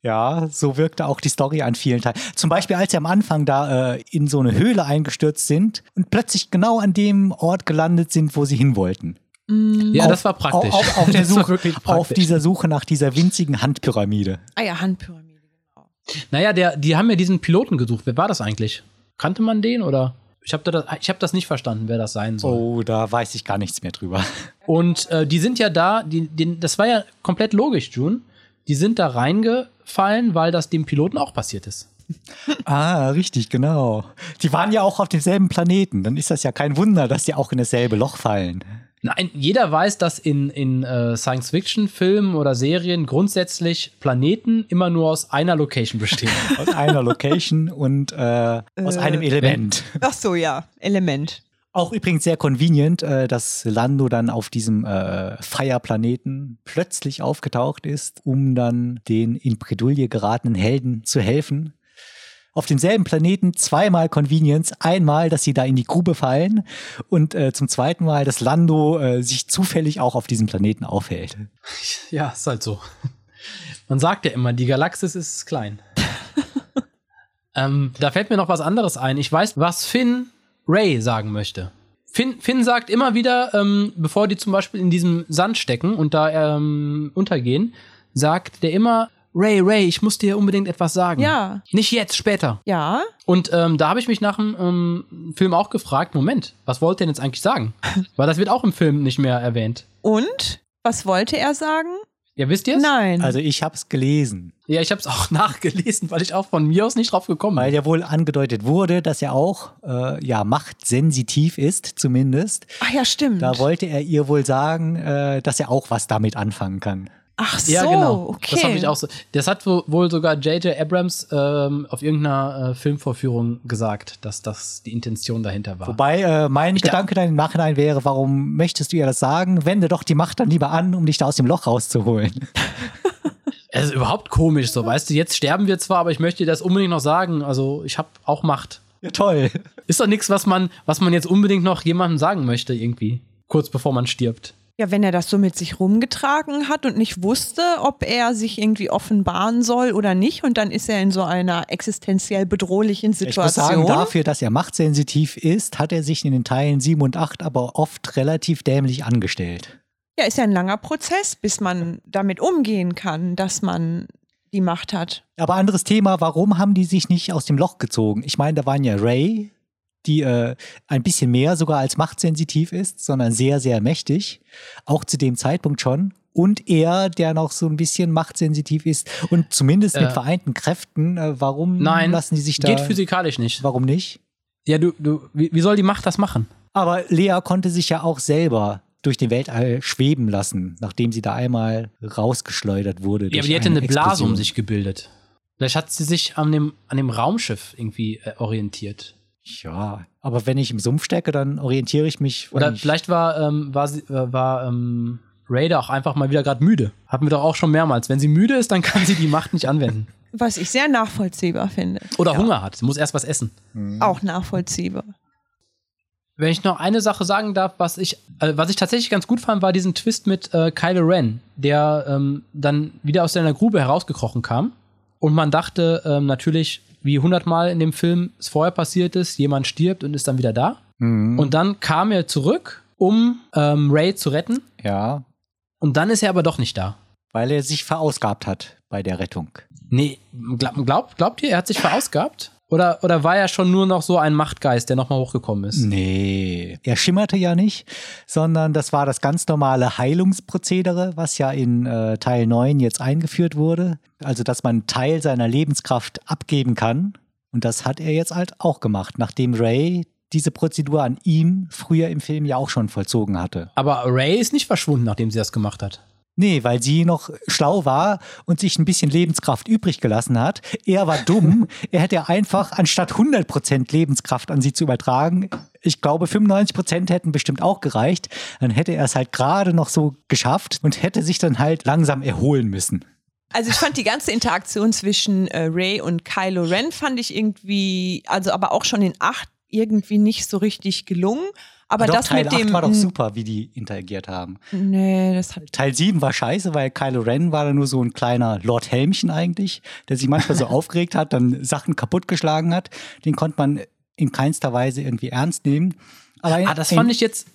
Ja, so wirkte auch die Story an vielen Teilen. Zum Beispiel, als sie am Anfang da äh, in so eine Höhle eingestürzt sind und plötzlich genau an dem Ort gelandet sind, wo sie hin wollten. Ja, Auf- das war praktisch. Auf, auf, auf der Suche, wirklich auf praktisch. dieser Suche nach dieser winzigen Handpyramide. Ah ja, Handpyramide, genau. Naja, der, die haben ja diesen Piloten gesucht. Wer war das eigentlich? Kannte man den oder? Ich habe das, ich hab das nicht verstanden, wer das sein soll. Oh, da weiß ich gar nichts mehr drüber. Und äh, die sind ja da, die, die, das war ja komplett logisch, June. Die sind da reingefallen, weil das dem Piloten auch passiert ist. Ah, richtig, genau. Die waren ja auch auf demselben Planeten. Dann ist das ja kein Wunder, dass die auch in dasselbe Loch fallen. Nein, jeder weiß, dass in, in äh, Science-Fiction-Filmen oder Serien grundsätzlich Planeten immer nur aus einer Location bestehen. Aus einer Location und äh, aus einem Element. Ach so, ja, Element. Auch übrigens sehr convenient, äh, dass Lando dann auf diesem äh, Feierplaneten plötzlich aufgetaucht ist, um dann den in Bredouille geratenen Helden zu helfen. Auf demselben Planeten zweimal Convenience. Einmal, dass sie da in die Grube fallen und äh, zum zweiten Mal, dass Lando äh, sich zufällig auch auf diesem Planeten aufhält. ja, ist halt so. Man sagt ja immer, die Galaxis ist klein. ähm, da fällt mir noch was anderes ein. Ich weiß, was Finn Ray sagen möchte. Finn, Finn sagt immer wieder, ähm, bevor die zum Beispiel in diesem Sand stecken und da ähm, untergehen, sagt der immer, Ray, Ray, ich muss dir unbedingt etwas sagen. Ja. Nicht jetzt, später. Ja, Und ähm, da habe ich mich nach dem ähm, Film auch gefragt, Moment, was wollte er denn jetzt eigentlich sagen? Weil das wird auch im Film nicht mehr erwähnt. und? Was wollte er sagen? Ja, wisst ihr es? Nein. Also ich habe es gelesen, Ja, ich habe es auch nachgelesen, weil ich auch von mir aus nicht drauf gekommen weil bin. ja wohl angedeutet wurde, dass er auch äh, ja machtsensitiv ist, zumindest. Ach ja, stimmt. Da wollte er ihr wohl sagen, äh, dass er auch was damit anfangen kann. Ach so, Ja, genau. okay. Das habe ich auch so. Das hat wo- wohl sogar J.J. Abrams ähm, auf irgendeiner äh, Filmvorführung gesagt, dass das die Intention dahinter war. Wobei äh, mein Ich da- Gedanke dann im Nachhinein wäre, warum möchtest du ihr das sagen? Wende doch die Macht dann lieber an, um dich da aus dem Loch rauszuholen. Es ist überhaupt komisch, so weißt du. Jetzt sterben wir zwar, aber ich möchte dir das unbedingt noch sagen. Also ich habe auch Macht. Ja, toll. Ist doch nichts, was man, was man jetzt unbedingt noch jemandem sagen möchte irgendwie, kurz bevor man stirbt. Ja, wenn er das so mit sich rumgetragen hat und nicht wusste, ob er sich irgendwie offenbaren soll oder nicht, und dann ist er in so einer existenziell bedrohlichen Ich muss Situation. sagen, dafür, dass er machtsensitiv ist, hat er sich in den Teilen 7 und 8 aber oft relativ dämlich angestellt. ja, ist ja ein langer Prozess, bis man damit umgehen kann, dass man die Macht hat. Aber anderes Thema, warum haben die sich nicht aus dem Loch gezogen? Ich meine, da waren ja Ray, die äh, ein bisschen mehr sogar als machtsensitiv ist, sondern sehr, sehr mächtig. Auch zu dem Zeitpunkt schon. Und er, der noch so ein bisschen machtsensitiv ist und zumindest mit Äh, vereinten Kräften, äh, warum Nein, lassen die sich da. geht physikalisch nicht. Warum nicht? Ja, du, du, wie, wie soll die Macht das machen? Aber Lea konnte sich ja auch selber durch den Weltall schweben lassen, nachdem sie da einmal rausgeschleudert wurde. Ja, aber die hätte eine Blase Explosion. um sich gebildet. Vielleicht hat sie sich an dem, an dem Raumschiff irgendwie äh, orientiert. Ja, aber wenn ich im Sumpf stecke, dann orientiere ich mich. Oder ich- vielleicht war, ähm, war, sie, äh, war ähm, Raider auch einfach mal wieder gerade müde. Hatten wir doch auch schon mehrmals. Wenn sie müde ist, dann kann sie die Macht nicht anwenden. Was ich sehr nachvollziehbar finde. Oder Hunger hat. Sie muss erst was essen. Auch nachvollziehbar. Wenn ich noch eine Sache sagen darf, was ich, äh, was ich tatsächlich ganz gut fand, war diesen Twist mit äh, Kylo Ren, der ähm, dann wieder aus seiner Grube herausgekrochen kam. Und man dachte ähm, natürlich, wie hundertmal in dem Film es vorher passiert ist, jemand stirbt und ist dann wieder da. Mhm. Und dann kam er zurück, um ähm, Ray zu retten. ja, Und dann ist er aber doch nicht da. weil er sich verausgabt hat bei der Rettung. Nee, glaub, glaubt, glaubt ihr, er hat sich verausgabt? Oder, oder war er schon nur noch so ein Machtgeist, der nochmal hochgekommen ist? Nee, er schimmerte ja nicht, sondern das war das ganz normale Heilungsprozedere, was ja in äh, Teil 9 jetzt eingeführt wurde. Also, dass man einen Teil seiner Lebenskraft abgeben kann. Und das hat er jetzt halt auch gemacht, nachdem Ray diese Prozedur an ihm früher im Film ja auch schon vollzogen hatte. Aber Ray ist nicht verschwunden, nachdem sie das gemacht hat. Nee, weil sie noch schlau war und sich ein bisschen Lebenskraft übrig gelassen hat. Er war dumm. er hätte einfach, anstatt 100% Lebenskraft an sie zu übertragen, ich glaube 95% hätten bestimmt auch gereicht, dann hätte er es halt gerade noch so geschafft und hätte sich dann halt langsam erholen müssen. Also ich fand die ganze Interaktion zwischen äh, Ray und Kylo Ren fand ich irgendwie, also aber auch schon in acht irgendwie nicht so richtig gelungen. Aber Doch, das Teil mit 8 dem. war doch super, wie die interagiert haben. Nee, das hat. Teil 7 war scheiße, weil Kylo Ren war da nur so ein kleiner Lord Helmchen eigentlich, der sich manchmal so aufgeregt hat, dann Sachen kaputtgeschlagen hat. Den konnte man in keinster Weise irgendwie ernst nehmen. Aber in, Ah, das fand ich jetzt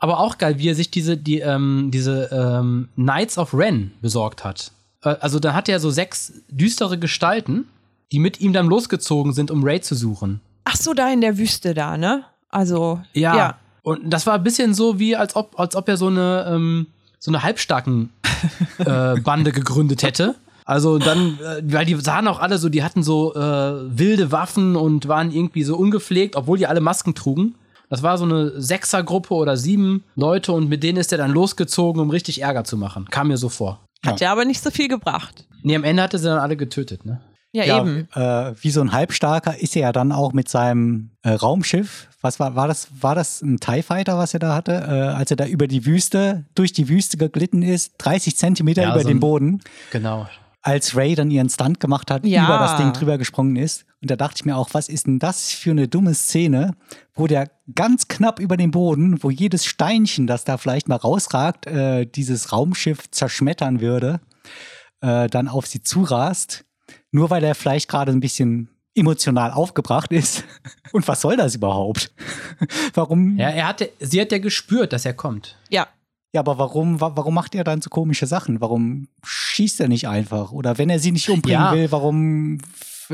aber auch geil, wie er sich diese, die, ähm, diese ähm, Knights of Ren besorgt hat. Äh, also da hat er so sechs düstere Gestalten, die mit ihm dann losgezogen sind, um Ray zu suchen. Ach so, da in der Wüste da, ne? Also. Ja. ja. Und das war ein bisschen so wie, als ob, als ob er so eine, ähm, so eine halbstarken äh, Bande gegründet hätte. Also dann, äh, weil die sahen auch alle so, die hatten so äh, wilde Waffen und waren irgendwie so ungepflegt, obwohl die alle Masken trugen. Das war so eine Sechsergruppe oder sieben Leute und mit denen ist er dann losgezogen, um richtig Ärger zu machen. Kam mir so vor. Hat ja aber nicht so viel gebracht. Nee, am Ende hatte sie dann alle getötet, ne? Ja, ja, eben. Äh, wie so ein Halbstarker ist er ja dann auch mit seinem äh, Raumschiff. Was war, war das? War das ein TIE Fighter, was er da hatte? Äh, als er da über die Wüste, durch die Wüste geglitten ist, 30 Zentimeter Ja, über so den Boden, Genau. als Ray dann ihren Stunt gemacht hat, Ja. über das Ding drüber gesprungen ist. Und da dachte ich mir auch, was ist denn das für eine dumme Szene, wo der ganz knapp über den Boden, wo jedes Steinchen, das da vielleicht mal rausragt, äh, dieses Raumschiff zerschmettern würde, äh, dann auf sie zurast, nur weil er vielleicht gerade ein bisschen emotional aufgebracht ist. Und was soll das überhaupt? warum? Ja, er hatte, sie hat ja gespürt, dass er kommt. Ja. Ja, aber warum, wa warum macht er dann so komische Sachen? Warum schießt er nicht einfach? Oder wenn er sie nicht umbringen Ja. will, warum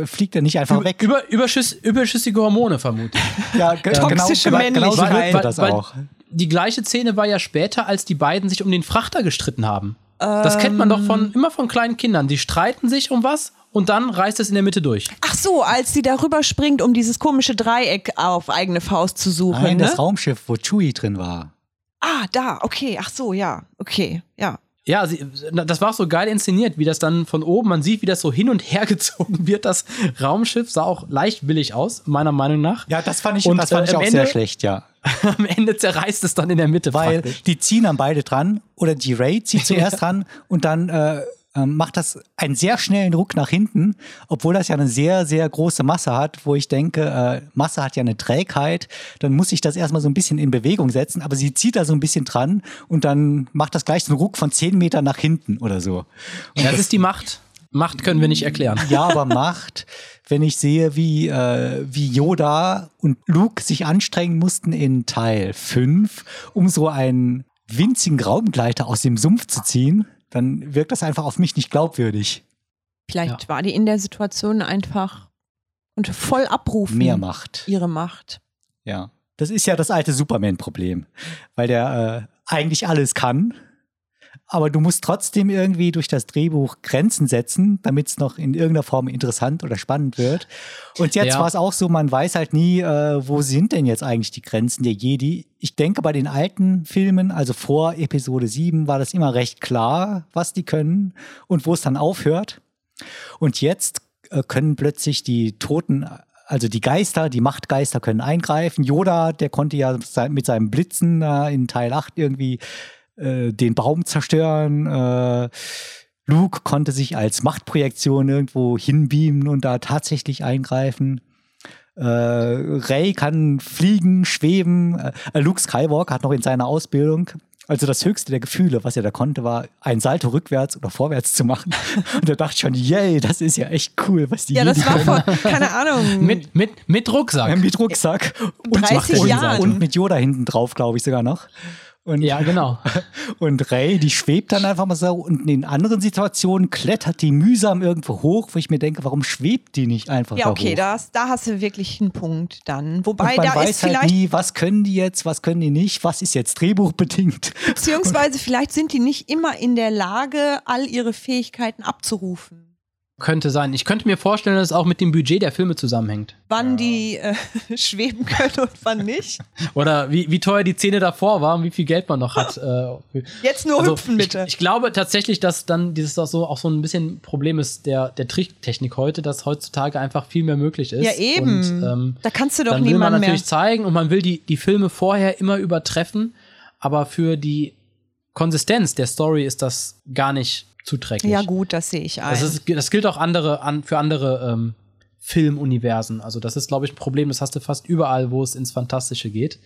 fliegt er nicht einfach Über, weg? über, überschüss, überschüssige Hormone vermutlich. ja, ge genau, Toxische genau, genau so wirkte das Weil- auch. Die gleiche Szene war ja später, als die beiden sich um den Frachter gestritten haben. Das kennt man doch von, immer von kleinen Kindern. Die streiten sich um was und dann reißt es in der Mitte durch. Ach so, als sie darüber springt, um dieses komische Dreieck auf eigene Faust zu suchen. Nein, ne? das Raumschiff, wo Chewie drin war. Ah, da, okay. Ach so, ja. Okay, ja. Ja, sie, das war auch so geil inszeniert, wie das dann von oben, man sieht, wie das so hin und her gezogen wird. Das Raumschiff sah auch leicht billig aus, meiner Meinung nach. Ja, das fand ich, Und, das fand äh, ich am auch sehr Ende- schlecht, ja. Am Ende zerreißt es dann in der Mitte. Weil praktisch. die ziehen dann beide dran oder die Ray zieht zuerst dran und dann äh, ähm, macht das einen sehr schnellen Ruck nach hinten, obwohl das ja eine sehr, sehr große Masse hat, wo ich denke, äh, Masse hat ja eine Trägheit, dann muss ich das erstmal so ein bisschen in Bewegung setzen, aber sie zieht da so ein bisschen dran und dann macht das gleich so einen Ruck von 10 Metern nach hinten oder so. Und das ist die Macht. Macht können wir nicht erklären. ja, aber Macht, wenn ich sehe, wie, äh, wie Yoda und Luke sich anstrengen mussten in Teil 5, um so einen winzigen Raumgleiter aus dem Sumpf zu ziehen, dann wirkt das einfach auf mich nicht glaubwürdig. Vielleicht war die in der Situation einfach und voll abrufen. Mehr Macht. Ihre Macht. Ja. Das ist ja das alte Superman-Problem, weil der äh, eigentlich alles kann. Aber du musst trotzdem irgendwie durch das Drehbuch Grenzen setzen, damit es noch in irgendeiner Form interessant oder spannend wird. Und jetzt Ja. war es auch so, man weiß halt nie, äh, wo sind denn jetzt eigentlich die Grenzen der Jedi. Ich denke, bei den alten Filmen, also vor Episode 7, war das immer recht klar, was die können und wo es dann aufhört. Und jetzt äh, können plötzlich die Toten, also die Geister, die Machtgeister können eingreifen. Yoda, der konnte ja mit seinem Blitzen äh, in Teil 8 irgendwie äh, den Baum zerstören. Äh, Luke konnte sich als Machtprojektion irgendwo hinbeamen und da tatsächlich eingreifen. Äh, Ray kann fliegen, schweben. Äh, Luke Skywalker hat noch in seiner Ausbildung, also das höchste der Gefühle, was er da konnte, war ein Salto rückwärts oder vorwärts zu machen. Und da dachte schon, yay, das ist ja echt cool, was die Ja, das Jedi war können. vor, keine Ahnung. Mit, mit, mit Rucksack. mit Rucksack und, 30 und, Jahren. und mit Yoda hinten drauf, glaube ich sogar noch. Und, Ja, genau. und Ray, die schwebt dann einfach mal so. Und in anderen Situationen klettert die mühsam irgendwo hoch, wo ich mir denke, warum schwebt die nicht einfach Ja, da okay, hoch? das, da hast du wirklich einen Punkt dann. Wobei und man da weiß ist halt vielleicht, nie, was können die jetzt, was können die nicht, was ist jetzt drehbuchbedingt. beziehungsweise vielleicht sind die nicht immer in der Lage, all ihre Fähigkeiten abzurufen. Könnte sein. Ich könnte mir vorstellen, dass es auch mit dem Budget der Filme zusammenhängt. Wann die äh, schweben können und wann nicht. Oder wie, wie teuer die Szene davor war und wie viel Geld man noch hat. äh, Jetzt nur Also, hüpfen, bitte. Ich, ich glaube tatsächlich, dass dann dieses auch so, auch so ein bisschen Problem ist der, der Tricktechnik heute, dass heutzutage einfach viel mehr möglich ist. ja, eben. Und, ähm, da kannst du doch dann will man niemanden mehr. natürlich zeigen und man will die, die Filme vorher immer übertreffen, aber für die Konsistenz der Story ist das gar nicht zuträglich. Ja, gut, das sehe ich ein. Das, ist, das gilt auch andere, an, für andere ähm, Filmuniversen. Also das ist, glaube ich, ein Problem, das hast du fast überall, wo es ins Fantastische geht.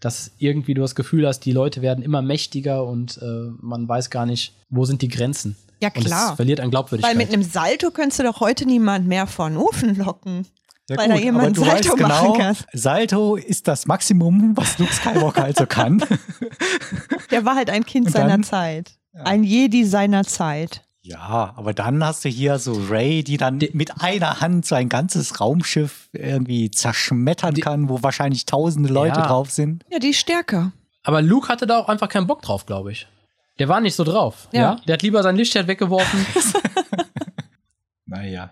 Dass irgendwie du das Gefühl hast, die Leute werden immer mächtiger und äh, man weiß gar nicht, wo sind die Grenzen. Ja, Und klar. es verliert an Glaubwürdigkeit. Weil mit einem Salto könntest du doch heute niemand mehr vor den Ofen locken. Ja, Weil da jemand aber du Salto weißt machen genau, kann. Salto ist das Maximum, was Luke Skywalker also kann. Der war halt ein Kind Und seiner dann- Ein Jedi seiner Zeit. Ja, aber dann hast du hier so Ray, die dann mit einer Hand so ein ganzes Raumschiff irgendwie zerschmettern kann, wo wahrscheinlich tausende Leute Ja. drauf sind. Ja, die ist stärker. Aber Luke hatte da auch einfach keinen Bock drauf, glaube ich. Der war nicht so drauf. Ja. Ja. Der hat lieber sein Lichtschwert weggeworfen. Naja.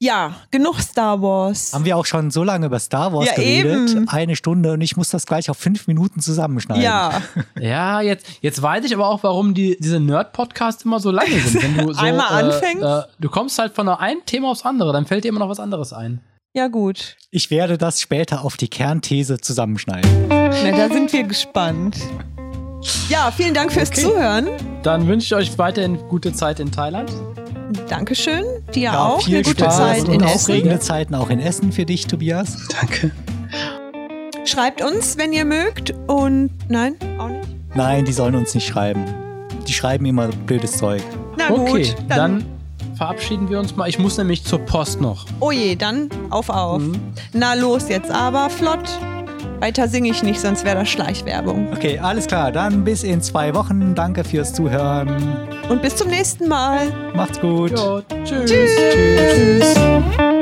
Ja, genug Star Wars. Haben wir auch schon so lange über Star Wars Ja, geredet? eben. Eine Stunde und ich muss das gleich auf fünf Minuten zusammenschneiden. Ja, ja, jetzt, jetzt weiß ich aber auch, warum die, diese Nerd-Podcasts immer so lange sind. Wenn du so, Einmal äh, anfängst. Äh, du kommst halt von einem Thema aufs andere, dann fällt dir immer noch was anderes ein. ja gut. Ich werde das später auf die Kernthese zusammenschneiden. Na, da sind wir gespannt. Ja, vielen Dank fürs Okay. Zuhören. Dann wünsche ich euch weiterhin gute Zeit in Thailand. Dankeschön. Dir Ja, auch. viel Eine gute Spaß Zeit und in Essen. aufregende Zeiten auch in Essen für dich, Tobias. Danke. Schreibt uns, wenn ihr mögt. Und nein, auch nicht. Nein, die sollen uns nicht schreiben. Die schreiben immer blödes Zeug. Na Okay, gut, dann, verabschieden wir uns mal. Ich muss nämlich zur Post noch. Oh je, dann auf, auf. Mhm. Na los jetzt aber, flott. Weiter singe ich nicht, sonst wäre das Schleichwerbung. Okay, alles klar. Dann bis in zwei Wochen. Danke fürs Zuhören. Und bis zum nächsten Mal. Macht's gut. Ja, tschüss. Tschüss. Tschüss.